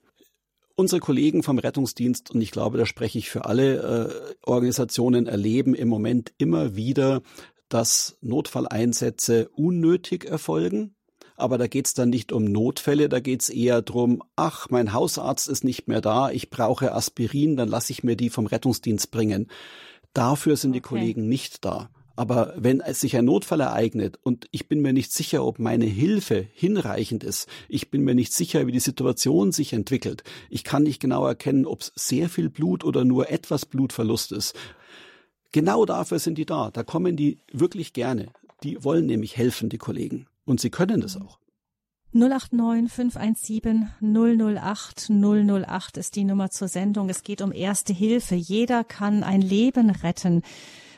unsere Kollegen vom Rettungsdienst, und ich glaube, da spreche ich für alle äh, Organisationen, erleben im Moment immer wieder, dass Notfalleinsätze unnötig erfolgen. Aber da geht es dann nicht um Notfälle, da geht es eher darum, ach, mein Hausarzt ist nicht mehr da, ich brauche Aspirin, dann lasse ich mir die vom Rettungsdienst bringen. Dafür sind okay. die Kollegen nicht da. Aber wenn es sich ein Notfall ereignet und ich bin mir nicht sicher, ob meine Hilfe hinreichend ist, ich bin mir nicht sicher, wie die Situation sich entwickelt, ich kann nicht genau erkennen, ob es sehr viel Blut oder nur etwas Blutverlust ist. Genau dafür sind die da. Da kommen die wirklich gerne. Die wollen nämlich helfen, die Kollegen. Und sie können das auch. 089 517 008 008 ist die Nummer zur Sendung. Es geht um Erste Hilfe. Jeder kann ein Leben retten.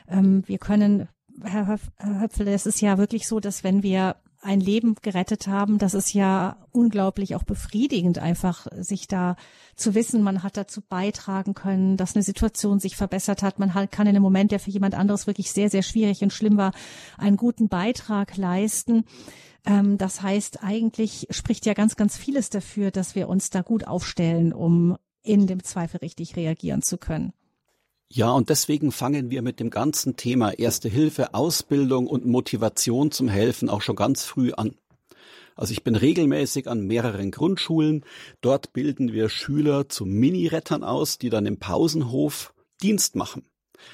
Ähm, wir können, Herr, Höpfel, es ist ja wirklich so, dass wenn wir ein Leben gerettet haben, das ist ja unglaublich auch befriedigend, einfach sich da zu wissen, man hat dazu beitragen können, dass eine Situation sich verbessert hat. Man kann in einem Moment, der für jemand anderes wirklich sehr, sehr schwierig und schlimm war, einen guten Beitrag leisten. Ähm, das heißt, eigentlich spricht ja ganz, ganz vieles dafür, dass wir uns da gut aufstellen, um in dem Zweifel richtig reagieren zu können. Ja, und deswegen fangen wir mit dem ganzen Thema Erste Hilfe, Ausbildung und Motivation zum Helfen auch schon ganz früh an. Also ich bin regelmäßig an mehreren Grundschulen. Dort bilden wir Schüler zu Mini-Rettern aus, die dann im Pausenhof Dienst machen.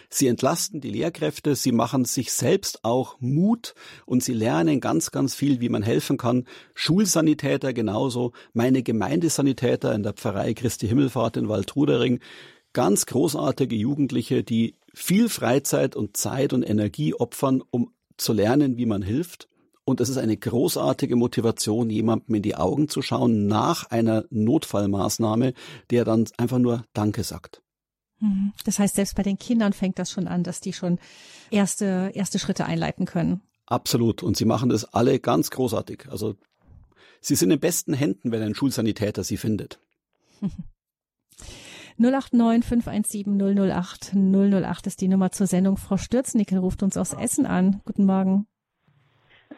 Sie entlasten die Lehrkräfte, sie machen sich selbst auch Mut und sie lernen ganz, ganz viel, wie man helfen kann. Schulsanitäter genauso, meine Gemeindesanitäter in der Pfarrei Christi Himmelfahrt in Waldrudering, ganz großartige Jugendliche, die viel Freizeit und Zeit und Energie opfern, um zu lernen, wie man hilft. Und es ist eine großartige Motivation, jemandem in die Augen zu schauen nach einer Notfallmaßnahme, der dann einfach nur Danke sagt. Mhm. Das heißt, selbst bei den Kindern fängt das schon an, dass die schon erste, erste Schritte einleiten können. Absolut. Und sie machen das alle ganz großartig. Also, sie sind in besten Händen, wenn ein Schulsanitäter sie findet. 089 517 008 008 ist die Nummer zur Sendung. Frau Stürznickel ruft uns aus Essen an. Guten Morgen.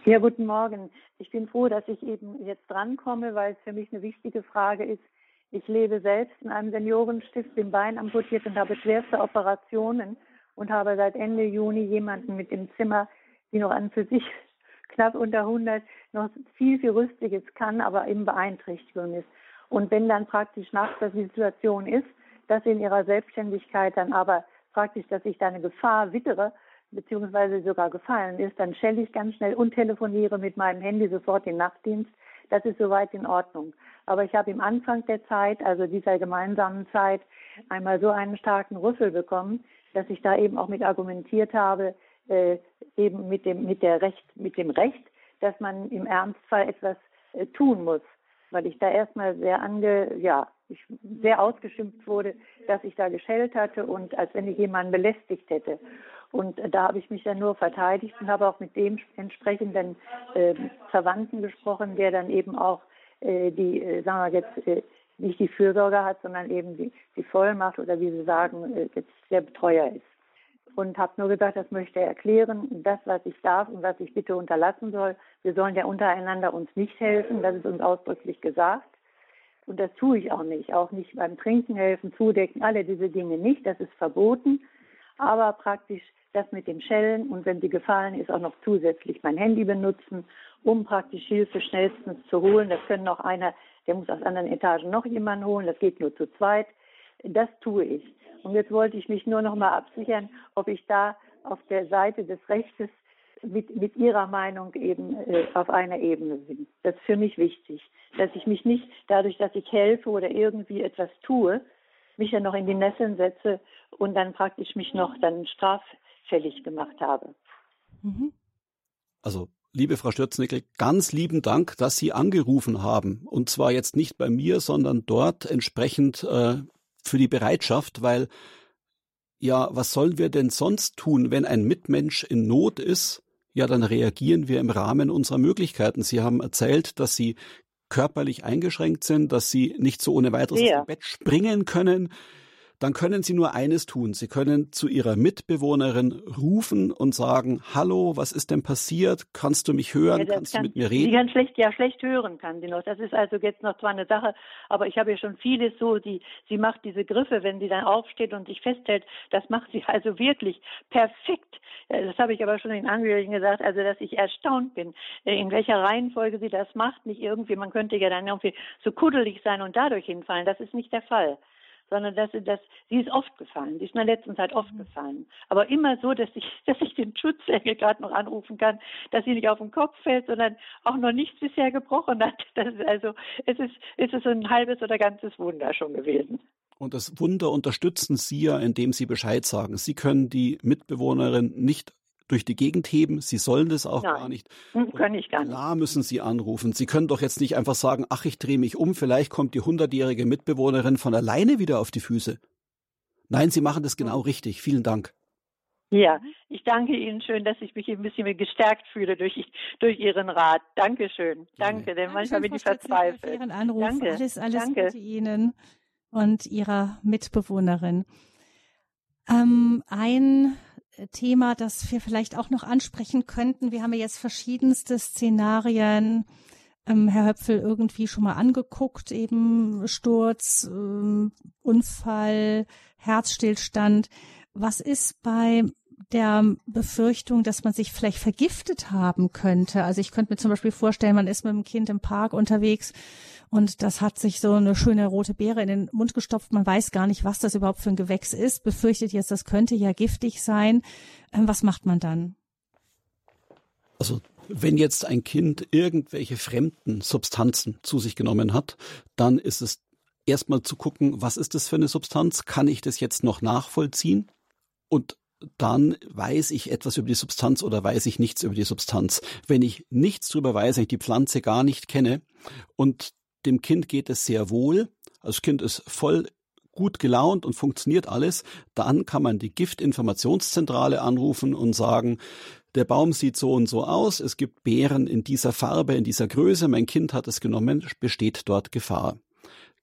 Ja, guten Morgen. Ich bin froh, dass ich eben jetzt drankomme, weil es für mich eine wichtige Frage ist. Ich lebe selbst in einem Seniorenstift, bin Bein amputiert und habe schwerste Operationen und habe seit Ende Juni jemanden mit im Zimmer, die noch an für sich knapp unter 100 noch viel, viel Rüstiges kann, aber eben Beeinträchtigung ist. Und wenn dann praktisch nachts die Situation ist, dass sie in ihrer Selbstständigkeit dann aber praktisch, dass ich da eine Gefahr wittere, beziehungsweise sogar gefallen ist, dann stelle ich ganz schnell und telefoniere mit meinem Handy sofort den Nachtdienst. Das ist soweit in Ordnung. Aber ich habe im Anfang der Zeit, also dieser gemeinsamen Zeit, einmal so einen starken Rüffel bekommen, dass ich da eben auch mit argumentiert habe, äh, eben mit dem, mit der Recht, mit dem Recht, dass man im Ernstfall etwas äh, tun muss. Weil ich da erstmal sehr ange, ja, ich sehr ausgeschimpft wurde, dass ich da geschellt hatte und als wenn ich jemanden belästigt hätte. Und da habe ich mich dann nur verteidigt und habe auch mit dem entsprechenden äh, Verwandten gesprochen, der dann eben auch äh, die, äh, sagen wir jetzt, äh, nicht die Fürsorge hat, sondern eben die, die Vollmacht oder wie Sie sagen, äh, jetzt der Betreuer ist. Und habe nur gesagt, das möchte er erklären, das, was ich darf und was ich bitte unterlassen soll. Wir sollen ja untereinander uns nicht helfen, das ist uns ausdrücklich gesagt. Und das tue ich auch nicht. Auch nicht beim Trinken helfen, zudecken, alle diese Dinge nicht. Das ist verboten. Aber praktisch das mit dem Schellen und wenn sie gefallen ist, auch noch zusätzlich mein Handy benutzen, um praktisch Hilfe schnellstens zu holen. Das können auch einer, der muss aus anderen Etagen noch jemanden holen. Das geht nur zu zweit. Das tue ich. Und jetzt wollte ich mich nur noch mal absichern, ob ich da auf der Seite des Rechtes mit, mit ihrer Meinung eben äh, auf einer Ebene sind. Das ist für mich wichtig, dass ich mich nicht dadurch, dass ich helfe oder irgendwie etwas tue, mich ja noch in die Nesseln setze und dann praktisch mich noch dann straffällig gemacht habe. Mhm. Also Liebe Frau Stürznickel, ganz lieben Dank, dass Sie angerufen haben. Und zwar jetzt nicht bei mir, sondern dort entsprechend äh, für die Bereitschaft, weil ja, was sollen wir denn sonst tun, wenn ein Mitmensch in Not ist? Ja, dann reagieren wir im Rahmen unserer Möglichkeiten. Sie haben erzählt, dass Sie körperlich eingeschränkt sind, dass Sie nicht so ohne weiteres ja. dem Bett springen können dann können Sie nur eines tun. Sie können zu Ihrer Mitbewohnerin rufen und sagen, hallo, was ist denn passiert? Kannst du mich hören? Ja, Kannst kann, du mit mir reden? Sie kann schlecht, ja, schlecht hören kann sie noch. Das ist also jetzt noch zwar eine Sache, aber ich habe ja schon vieles so, die, sie macht diese Griffe, wenn sie dann aufsteht und sich festhält, das macht sie also wirklich perfekt. Das habe ich aber schon den Angehörigen gesagt, also dass ich erstaunt bin, in welcher Reihenfolge sie das macht. Nicht irgendwie, man könnte ja dann irgendwie so kuddelig sein und dadurch hinfallen. Das ist nicht der Fall sondern dass sie das, sie ist oft gefallen, sie ist in der letzten Zeit oft mhm. gefallen. Aber immer so, dass ich, dass ich den Schutzengel gerade noch anrufen kann, dass sie nicht auf den Kopf fällt, sondern auch noch nichts bisher gebrochen hat. Das ist also, es ist, es ist ein halbes oder ganzes Wunder schon gewesen. Und das Wunder unterstützen Sie ja, indem Sie Bescheid sagen. Sie können die Mitbewohnerin nicht durch die Gegend heben. Sie sollen das auch Nein, gar nicht. Hm, können ich gar nicht. Klar müssen Sie anrufen. Sie können doch jetzt nicht einfach sagen, ach, ich drehe mich um, vielleicht kommt die hundertjährige Mitbewohnerin von alleine wieder auf die Füße. Nein, Sie machen das genau hm. richtig. Vielen Dank. Ja, ich danke Ihnen schön, dass ich mich ein bisschen gestärkt fühle durch, durch Ihren Rat. Dankeschön. Danke, denn manchmal bin ich verzweifelt. Für Ihren Anruf. Danke. Alles, alles danke. Gute Ihnen und Ihrer Mitbewohnerin. Ähm, ein Thema, das wir vielleicht auch noch ansprechen könnten. Wir haben ja jetzt verschiedenste Szenarien, ähm, Herr Höpfel, irgendwie schon mal angeguckt, eben Sturz, ähm, Unfall, Herzstillstand. Was ist bei der Befürchtung, dass man sich vielleicht vergiftet haben könnte? Also ich könnte mir zum Beispiel vorstellen, man ist mit dem Kind im Park unterwegs und das hat sich so eine schöne rote Beere in den Mund gestopft. Man weiß gar nicht, was das überhaupt für ein Gewächs ist. Befürchtet jetzt, das könnte ja giftig sein. Ähm, was macht man dann? Also wenn jetzt ein Kind irgendwelche fremden Substanzen zu sich genommen hat, dann ist es erstmal zu gucken, was ist das für eine Substanz? Kann ich das jetzt noch nachvollziehen? Und dann weiß ich etwas über die Substanz oder weiß ich nichts über die Substanz. Wenn ich nichts darüber weiß, wenn ich die Pflanze gar nicht kenne und dem Kind geht es sehr wohl. Das Kind ist voll gut gelaunt und funktioniert alles. Dann kann man die Giftinformationszentrale anrufen und sagen, der Baum sieht so und so aus, es gibt Beeren in dieser Farbe, in dieser Größe, mein Kind hat es genommen, besteht dort Gefahr.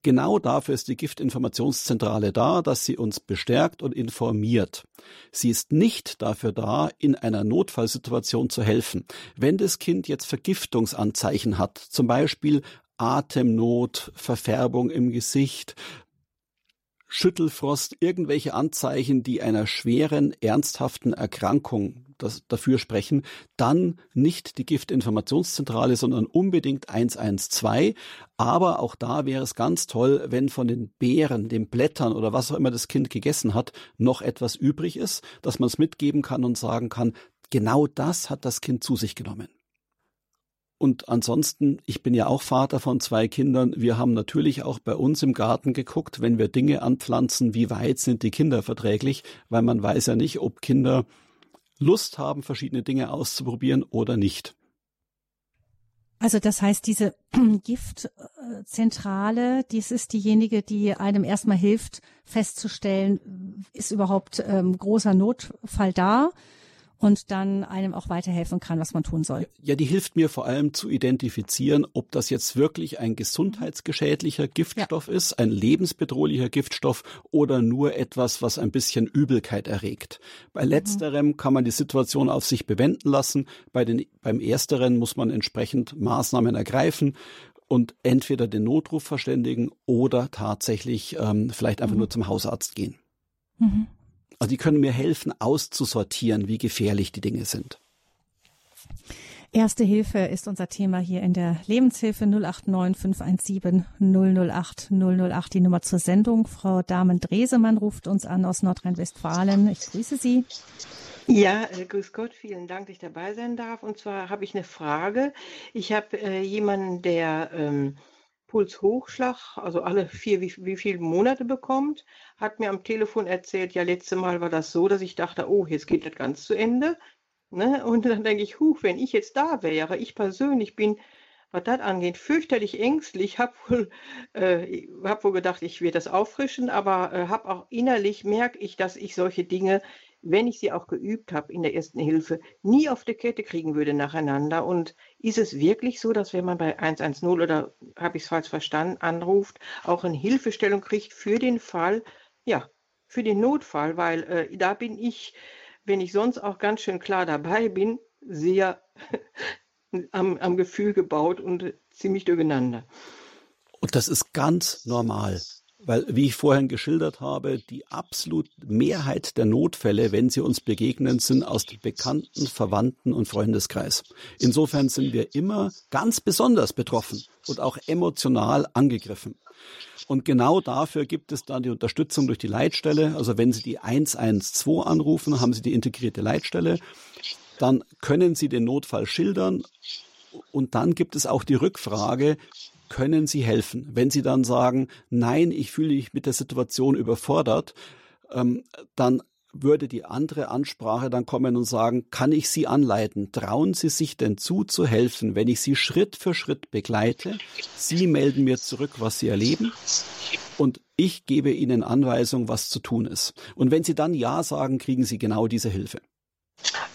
Genau dafür ist die Giftinformationszentrale da, dass sie uns bestärkt und informiert. Sie ist nicht dafür da, in einer Notfallsituation zu helfen. Wenn das Kind jetzt Vergiftungsanzeichen hat, zum Beispiel Atemnot, Verfärbung im Gesicht, Schüttelfrost, irgendwelche Anzeichen, die einer schweren, ernsthaften Erkrankung das, dafür sprechen, dann nicht die Giftinformationszentrale, sondern unbedingt 112. Aber auch da wäre es ganz toll, wenn von den Beeren, den Blättern oder was auch immer das Kind gegessen hat, noch etwas übrig ist, dass man es mitgeben kann und sagen kann, genau das hat das Kind zu sich genommen. Und ansonsten, ich bin ja auch Vater von zwei Kindern. Wir haben natürlich auch bei uns im Garten geguckt, wenn wir Dinge anpflanzen, wie weit sind die Kinder verträglich, weil man weiß ja nicht, ob Kinder Lust haben, verschiedene Dinge auszuprobieren oder nicht. Also das heißt, diese Giftzentrale, dies ist diejenige, die einem erstmal hilft, festzustellen, ist überhaupt ähm, großer Notfall da und dann einem auch weiterhelfen kann, was man tun soll. Ja, die hilft mir vor allem zu identifizieren, ob das jetzt wirklich ein gesundheitsgeschädlicher Giftstoff ja. ist, ein lebensbedrohlicher Giftstoff oder nur etwas, was ein bisschen Übelkeit erregt. Bei mhm. letzterem mhm. kann man die Situation auf sich bewenden lassen, bei den, beim ersteren muss man entsprechend Maßnahmen ergreifen und entweder den Notruf verständigen oder tatsächlich ähm, vielleicht einfach mhm. nur zum Hausarzt gehen. Mhm. Also die können mir helfen, auszusortieren, wie gefährlich die Dinge sind. Erste Hilfe ist unser Thema hier in der Lebenshilfe 089 517 008 008, die Nummer zur Sendung. Frau Damen-Dresemann ruft uns an aus Nordrhein-Westfalen. Ich grüße Sie. Ja, äh, grüß Gott, vielen Dank, dass ich dabei sein darf. Und zwar habe ich eine Frage. Ich habe äh, jemanden, der ähm, Pulshochschlag, also alle vier, wie, wie viele Monate bekommt, hat mir am Telefon erzählt, ja, letzte Mal war das so, dass ich dachte, oh, jetzt geht das ganz zu Ende. Ne? Und dann denke ich, huch, wenn ich jetzt da wäre, ich persönlich bin, was das angeht, fürchterlich ängstlich, habe wohl, äh, hab wohl gedacht, ich werde das auffrischen, aber äh, habe auch innerlich, merke ich, dass ich solche Dinge wenn ich sie auch geübt habe in der ersten Hilfe, nie auf die Kette kriegen würde nacheinander. Und ist es wirklich so, dass wenn man bei 110 oder habe ich es falsch verstanden, anruft, auch eine Hilfestellung kriegt für den Fall, ja, für den Notfall, weil äh, da bin ich, wenn ich sonst auch ganz schön klar dabei bin, sehr am, am Gefühl gebaut und ziemlich durcheinander. Und das ist ganz normal. Weil, wie ich vorhin geschildert habe, die absolut Mehrheit der Notfälle, wenn sie uns begegnen, sind aus dem Bekannten, Verwandten und Freundeskreis. Insofern sind wir immer ganz besonders betroffen und auch emotional angegriffen. Und genau dafür gibt es dann die Unterstützung durch die Leitstelle. Also wenn Sie die 112 anrufen, haben Sie die integrierte Leitstelle. Dann können Sie den Notfall schildern und dann gibt es auch die Rückfrage, können Sie helfen? Wenn Sie dann sagen, nein, ich fühle mich mit der Situation überfordert, ähm, dann würde die andere Ansprache dann kommen und sagen, kann ich Sie anleiten? Trauen Sie sich denn zu, zu helfen, wenn ich Sie Schritt für Schritt begleite? Sie melden mir zurück, was Sie erleben und ich gebe Ihnen Anweisung, was zu tun ist. Und wenn Sie dann Ja sagen, kriegen Sie genau diese Hilfe.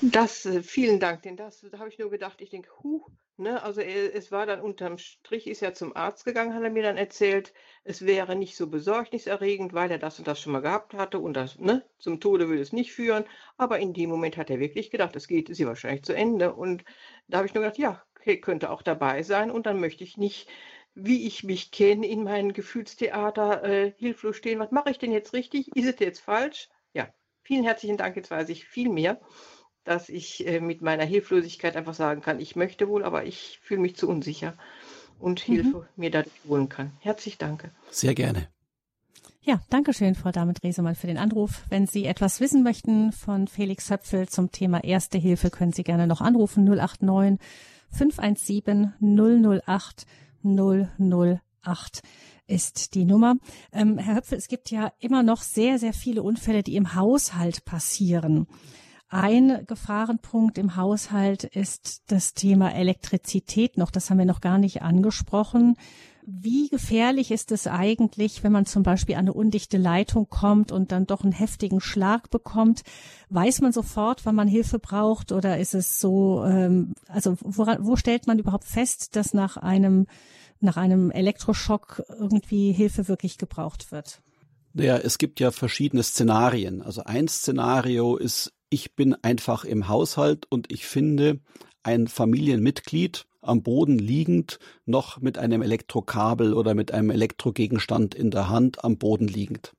Das, äh, vielen Dank, denn das, da habe ich nur gedacht, ich denke, huh, ne, also er, es war dann unterm Strich, ist er zum Arzt gegangen, hat er mir dann erzählt, es wäre nicht so besorgniserregend, weil er das und das schon mal gehabt hatte und das, ne, zum Tode würde es nicht führen, aber in dem Moment hat er wirklich gedacht, es geht sie wahrscheinlich zu Ende. Und da habe ich nur gedacht, ja, könnte auch dabei sein. Und dann möchte ich nicht, wie ich mich kenne, in meinem Gefühlstheater äh, hilflos stehen, was mache ich denn jetzt richtig, ist es jetzt falsch? Ja, vielen herzlichen Dank, jetzt weiß ich viel mehr dass ich äh, mit meiner Hilflosigkeit einfach sagen kann, ich möchte wohl, aber ich fühle mich zu unsicher und mhm. Hilfe mir dadurch holen kann. Herzlich danke. Sehr gerne. Ja, danke schön, Frau Damit Resemann, für den Anruf. Wenn Sie etwas wissen möchten von Felix Höpfel zum Thema Erste Hilfe, können Sie gerne noch anrufen 089 517 008 008 ist die Nummer. Ähm, Herr Höpfel, es gibt ja immer noch sehr, sehr viele Unfälle, die im Haushalt passieren. Ein Gefahrenpunkt im Haushalt ist das Thema Elektrizität noch. Das haben wir noch gar nicht angesprochen. Wie gefährlich ist es eigentlich, wenn man zum Beispiel an eine undichte Leitung kommt und dann doch einen heftigen Schlag bekommt? Weiß man sofort, wann man Hilfe braucht oder ist es so, ähm, also woran, wo stellt man überhaupt fest, dass nach einem, nach einem Elektroschock irgendwie Hilfe wirklich gebraucht wird? Naja, es gibt ja verschiedene Szenarien. Also ein Szenario ist ich bin einfach im Haushalt und ich finde ein Familienmitglied am Boden liegend, noch mit einem Elektrokabel oder mit einem Elektrogegenstand in der Hand am Boden liegend.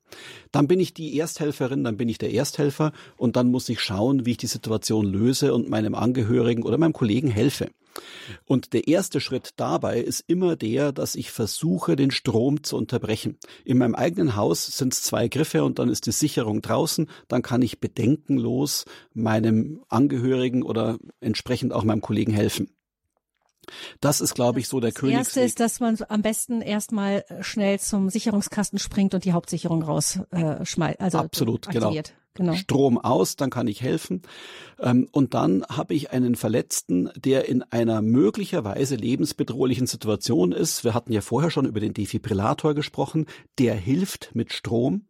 Dann bin ich die Ersthelferin, dann bin ich der Ersthelfer und dann muss ich schauen, wie ich die Situation löse und meinem Angehörigen oder meinem Kollegen helfe. Und der erste Schritt dabei ist immer der, dass ich versuche, den Strom zu unterbrechen. In meinem eigenen Haus sind es zwei Griffe und dann ist die Sicherung draußen. Dann kann ich bedenkenlos meinem Angehörigen oder entsprechend auch meinem Kollegen helfen. Das ist, glaube ich, so der König. Das Erste ist, dass man am besten erstmal schnell zum Sicherungskasten springt und die Hauptsicherung rausschmeißt. Äh, also Absolut, genau. aktiviert. genau. Genau. Strom aus, dann kann ich helfen. Ähm, und dann habe ich einen Verletzten, der in einer möglicherweise lebensbedrohlichen Situation ist. Wir hatten ja vorher schon über den Defibrillator gesprochen. Der hilft mit Strom,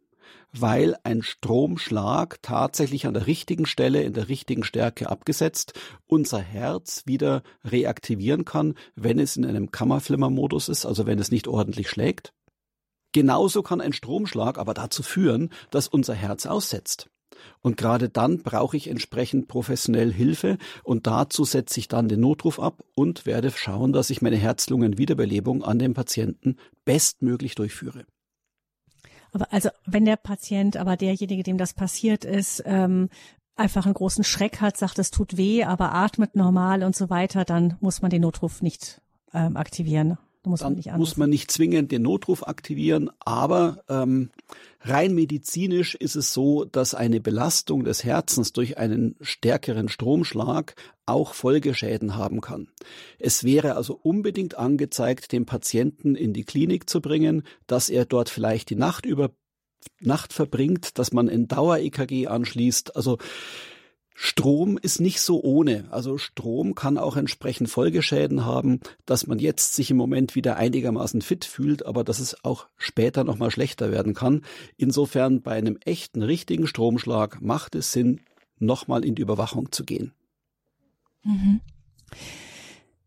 weil ein Stromschlag tatsächlich an der richtigen Stelle in der richtigen Stärke abgesetzt unser Herz wieder reaktivieren kann, wenn es in einem Kammerflimmermodus ist, also wenn es nicht ordentlich schlägt. Genauso kann ein Stromschlag aber dazu führen, dass unser Herz aussetzt. Und gerade dann brauche ich entsprechend professionell Hilfe und dazu setze ich dann den Notruf ab und werde schauen, dass ich meine Herz-Lungen-Wiederbelebung an dem Patienten bestmöglich durchführe. Aber also wenn der Patient, aber derjenige, dem das passiert ist, ähm, einfach einen großen Schreck hat, sagt, es tut weh, aber atmet normal und so weiter, dann muss man den Notruf nicht ähm, aktivieren. Da muss man, nicht muss man nicht zwingend den Notruf aktivieren, aber ähm, rein medizinisch ist es so, dass eine Belastung des Herzens durch einen stärkeren Stromschlag auch Folgeschäden haben kann. Es wäre also unbedingt angezeigt, den Patienten in die Klinik zu bringen, dass er dort vielleicht die Nacht über Nacht verbringt, dass man ein Dauer-EKG anschließt. Also Strom ist nicht so ohne. Also Strom kann auch entsprechend Folgeschäden haben, dass man jetzt sich im Moment wieder einigermaßen fit fühlt, aber dass es auch später nochmal schlechter werden kann. Insofern bei einem echten, richtigen Stromschlag macht es Sinn, nochmal in die Überwachung zu gehen. Mhm.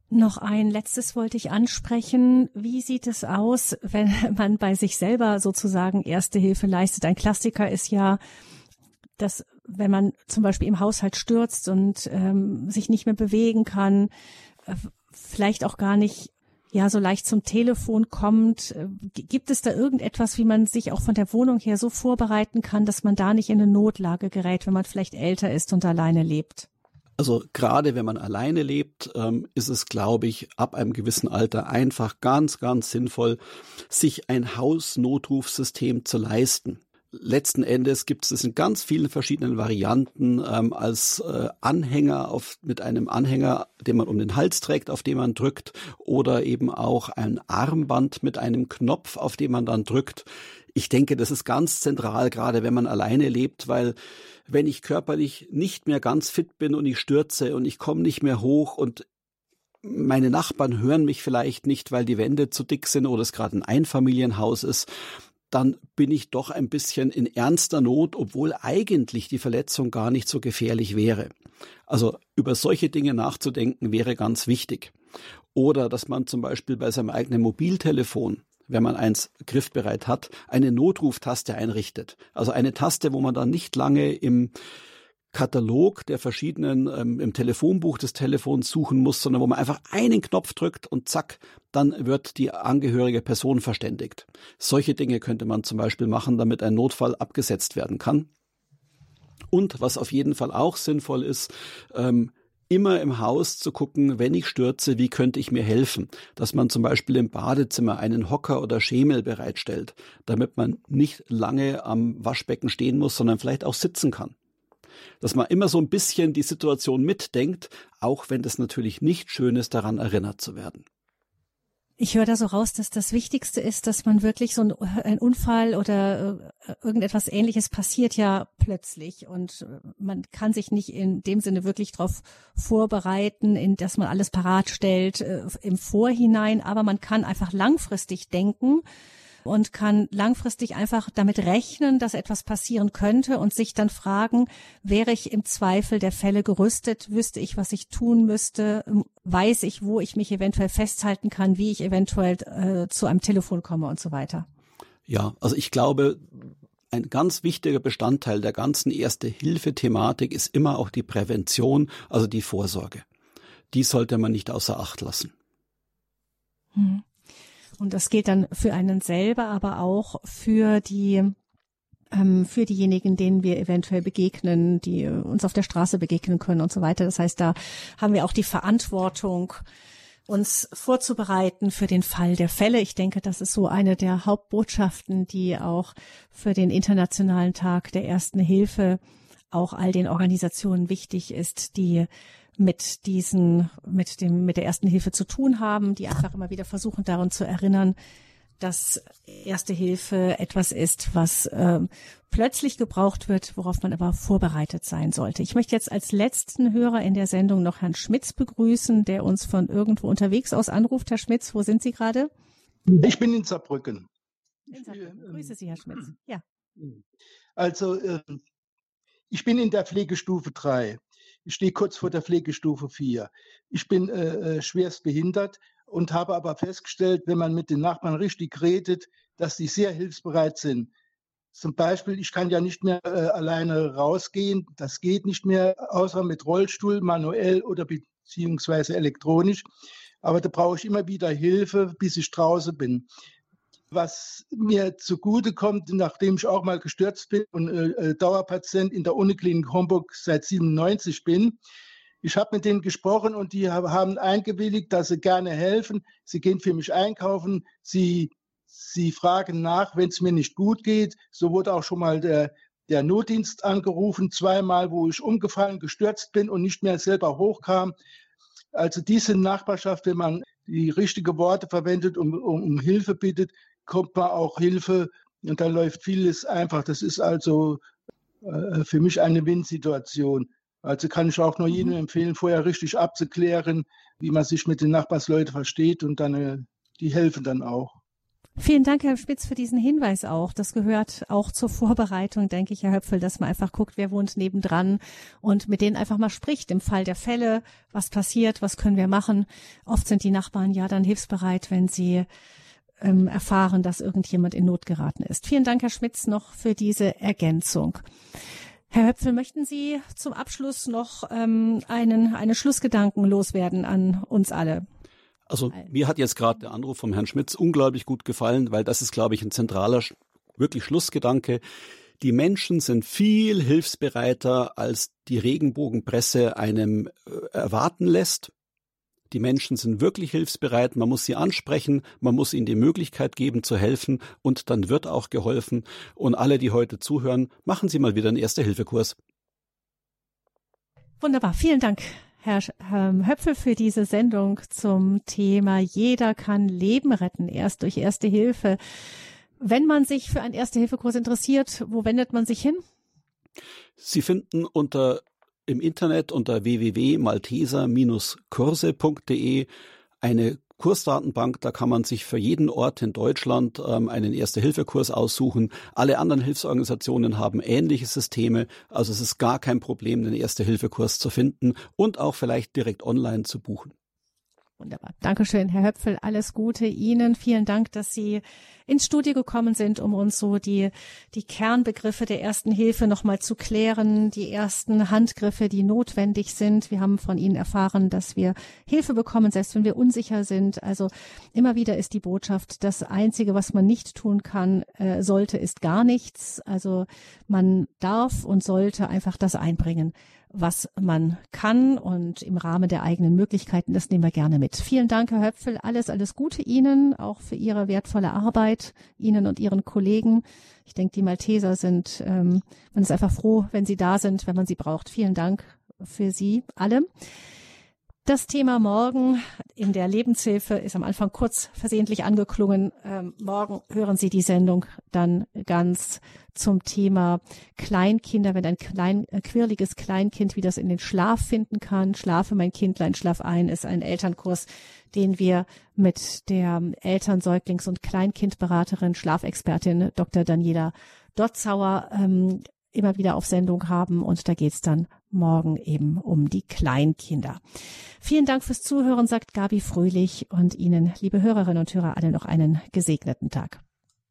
Noch ein letztes wollte ich ansprechen. Wie sieht es aus, wenn man bei sich selber sozusagen Erste Hilfe leistet? Ein Klassiker ist ja, dass wenn man zum Beispiel im Haushalt stürzt und ähm, sich nicht mehr bewegen kann, äh, vielleicht auch gar nicht ja so leicht zum Telefon kommt. Äh, gibt es da irgendetwas, wie man sich auch von der Wohnung her so vorbereiten kann, dass man da nicht in eine Notlage gerät, wenn man vielleicht älter ist und alleine lebt? Also gerade wenn man alleine lebt, ähm, ist es, glaube ich, ab einem gewissen Alter einfach ganz, ganz sinnvoll, sich ein Hausnotrufsystem zu leisten letzten Endes gibt es in ganz vielen verschiedenen Varianten ähm, als äh, Anhänger auf, mit einem Anhänger, den man um den Hals trägt, auf den man drückt, oder eben auch ein Armband mit einem Knopf, auf den man dann drückt. Ich denke, das ist ganz zentral, gerade wenn man alleine lebt, weil wenn ich körperlich nicht mehr ganz fit bin und ich stürze und ich komme nicht mehr hoch und meine Nachbarn hören mich vielleicht nicht, weil die Wände zu dick sind oder es gerade ein Einfamilienhaus ist, dann bin ich doch ein bisschen in ernster Not, obwohl eigentlich die Verletzung gar nicht so gefährlich wäre. Also über solche Dinge nachzudenken wäre ganz wichtig. Oder dass man zum Beispiel bei seinem eigenen Mobiltelefon, wenn man eins griffbereit hat, eine Notruftaste einrichtet. Also eine Taste, wo man dann nicht lange im Katalog der verschiedenen ähm, im Telefonbuch des Telefons suchen muss, sondern wo man einfach einen Knopf drückt und zack, dann wird die angehörige Person verständigt. Solche Dinge könnte man zum Beispiel machen, damit ein Notfall abgesetzt werden kann. Und was auf jeden Fall auch sinnvoll ist, ähm, immer im Haus zu gucken, wenn ich stürze, wie könnte ich mir helfen? Dass man zum Beispiel im Badezimmer einen Hocker oder Schemel bereitstellt, damit man nicht lange am Waschbecken stehen muss, sondern vielleicht auch sitzen kann dass man immer so ein bisschen die Situation mitdenkt, auch wenn das natürlich nicht schön ist, daran erinnert zu werden. Ich höre da so raus, dass das Wichtigste ist, dass man wirklich so ein, Unfall oder äh, irgendetwas Ähnliches passiert ja plötzlich und man kann sich nicht in dem Sinne wirklich darauf vorbereiten, in dass man alles parat stellt äh, im Vorhinein, aber man kann einfach langfristig denken und kann langfristig einfach damit rechnen, dass etwas passieren könnte und sich dann fragen, wäre ich im Zweifel der Fälle gerüstet, wüsste ich, was ich tun müsste, weiß ich, wo ich mich eventuell festhalten kann, wie ich eventuell äh, zu einem Telefon komme und so weiter. Ja, also ich glaube, ein ganz wichtiger Bestandteil der ganzen Erste-Hilfe-Thematik ist immer auch die Prävention, also die Vorsorge. Die sollte man nicht außer Acht lassen. Hm. Und das gilt dann für einen selber, aber auch für die ähm, für diejenigen, denen wir eventuell begegnen, die uns auf der Straße begegnen können und so weiter. Das heißt, da haben wir auch die Verantwortung, uns vorzubereiten für den Fall der Fälle. Ich denke, das ist so eine der Hauptbotschaften, die auch für den Internationalen Tag der Ersten Hilfe auch all den Organisationen wichtig ist, die mit diesen, mit dem, mit der ersten Hilfe zu tun haben, die einfach immer wieder versuchen, daran zu erinnern, dass erste Hilfe etwas ist, was äh, plötzlich gebraucht wird, worauf man aber vorbereitet sein sollte. Ich möchte jetzt als letzten Hörer in der Sendung noch Herrn Schmitz begrüßen, der uns von irgendwo unterwegs aus anruft. Herr Schmitz, wo sind Sie gerade? Ich bin in Saarbrücken. In Saarbrücken. Grüße Sie, Herr Schmitz. Ja. Also, äh, ich bin in der Pflegestufe 3. Ich stehe kurz vor der Pflegestufe 4. Ich bin äh, äh, schwerst behindert und habe aber festgestellt, wenn man mit den Nachbarn richtig redet, dass sie sehr hilfsbereit sind. Zum Beispiel, ich kann ja nicht mehr äh, alleine rausgehen. Das geht nicht mehr, außer mit Rollstuhl, manuell oder beziehungsweise elektronisch. Aber da brauche ich immer wieder Hilfe, bis ich draußen bin. Was mir zugute kommt, nachdem ich auch mal gestürzt bin und äh, äh Dauerpatient in der Uniklinik Homburg seit 97 bin, Ich habe mit denen gesprochen und die haben eingewilligt, dass sie gerne helfen. Sie gehen für mich einkaufen. Sie, sie fragen nach, wenn es mir nicht gut geht. So wurde auch schon mal der, der Notdienst angerufen, zweimal, wo ich umgefallen, gestürzt bin und nicht mehr selber hochkam. Also diese Nachbarschaft, wenn man die richtigen Worte verwendet und um, um Hilfe bittet, kommt man auch Hilfe und da läuft vieles einfach. Das ist also äh, für mich eine Win-Situation. Also kann ich auch nur jedem mhm. empfehlen, vorher richtig abzuklären, wie man sich mit den Nachbarsleuten versteht und dann äh, die helfen dann auch. Vielen Dank, Herr Spitz, für diesen Hinweis auch. Das gehört auch zur Vorbereitung, denke ich, Herr Höpfel, dass man einfach guckt, wer wohnt nebendran und mit denen einfach mal spricht. Im Fall der Fälle, was passiert, was können wir machen. Oft sind die Nachbarn ja dann hilfsbereit, wenn sie ähm, erfahren, dass irgendjemand in Not geraten ist. Vielen Dank, Herr Schmitz, noch für diese Ergänzung. Herr Höpfel, möchten Sie zum Abschluss noch ähm, einen, einen Schlussgedanken loswerden an uns alle? Also mir hat jetzt gerade der Anruf vom Herrn Schmitz unglaublich gut gefallen, weil das ist, glaube ich, ein zentraler, wirklich Schlussgedanke. Die Menschen sind viel hilfsbereiter, als die Regenbogenpresse einem äh, erwarten lässt. Die Menschen sind wirklich hilfsbereit, man muss sie ansprechen, man muss ihnen die Möglichkeit geben zu helfen und dann wird auch geholfen. Und alle, die heute zuhören, machen Sie mal wieder einen Erste-Hilfe-Kurs. Wunderbar, vielen Dank. Herr Höpfel für diese Sendung zum Thema Jeder kann Leben retten, erst durch Erste Hilfe. Wenn man sich für einen Erste-Hilfe-Kurs interessiert, wo wendet man sich hin? Sie finden unter im Internet unter www.malteser-kurse.de eine Kursdatenbank, da kann man sich für jeden Ort in Deutschland ähm, einen Erste-Hilfe-Kurs aussuchen. Alle anderen Hilfsorganisationen haben ähnliche Systeme, also es ist gar kein Problem, den Erste-Hilfe-Kurs zu finden und auch vielleicht direkt online zu buchen. Wunderbar. Dankeschön, Herr Höpfel. Alles Gute Ihnen. Vielen Dank, dass Sie ins Studio gekommen sind, um uns so die, die Kernbegriffe der ersten Hilfe nochmal zu klären, die ersten Handgriffe, die notwendig sind. Wir haben von Ihnen erfahren, dass wir Hilfe bekommen, selbst wenn wir unsicher sind. Also immer wieder ist die Botschaft, das Einzige, was man nicht tun kann, äh, sollte, ist gar nichts. Also man darf und sollte einfach das einbringen, was man kann und im Rahmen der eigenen Möglichkeiten. Das nehmen wir gerne mit. Vielen Dank, Herr Höpfel. Alles, alles Gute Ihnen, auch für Ihre wertvolle Arbeit, Ihnen und Ihren Kollegen. Ich denke, die Malteser sind, ähm, man ist einfach froh, wenn Sie da sind, wenn man sie braucht. Vielen Dank für Sie alle. Das Thema morgen in der Lebenshilfe ist am Anfang kurz versehentlich angeklungen. Ähm, morgen hören Sie die Sendung dann ganz zum Thema Kleinkinder, wenn ein klein, äh, quirliges Kleinkind, wie das in den Schlaf finden kann. Schlafe mein Kindlein, schlaf ein, ist ein Elternkurs, den wir mit der Eltern-, Säuglings- und Kleinkindberaterin, Schlafexpertin Dr. Daniela Dotzauer ähm, immer wieder auf Sendung haben. Und da geht's dann morgen eben um die Kleinkinder. Vielen Dank fürs Zuhören, sagt Gabi Fröhlich und Ihnen, liebe Hörerinnen und Hörer, alle noch einen gesegneten Tag.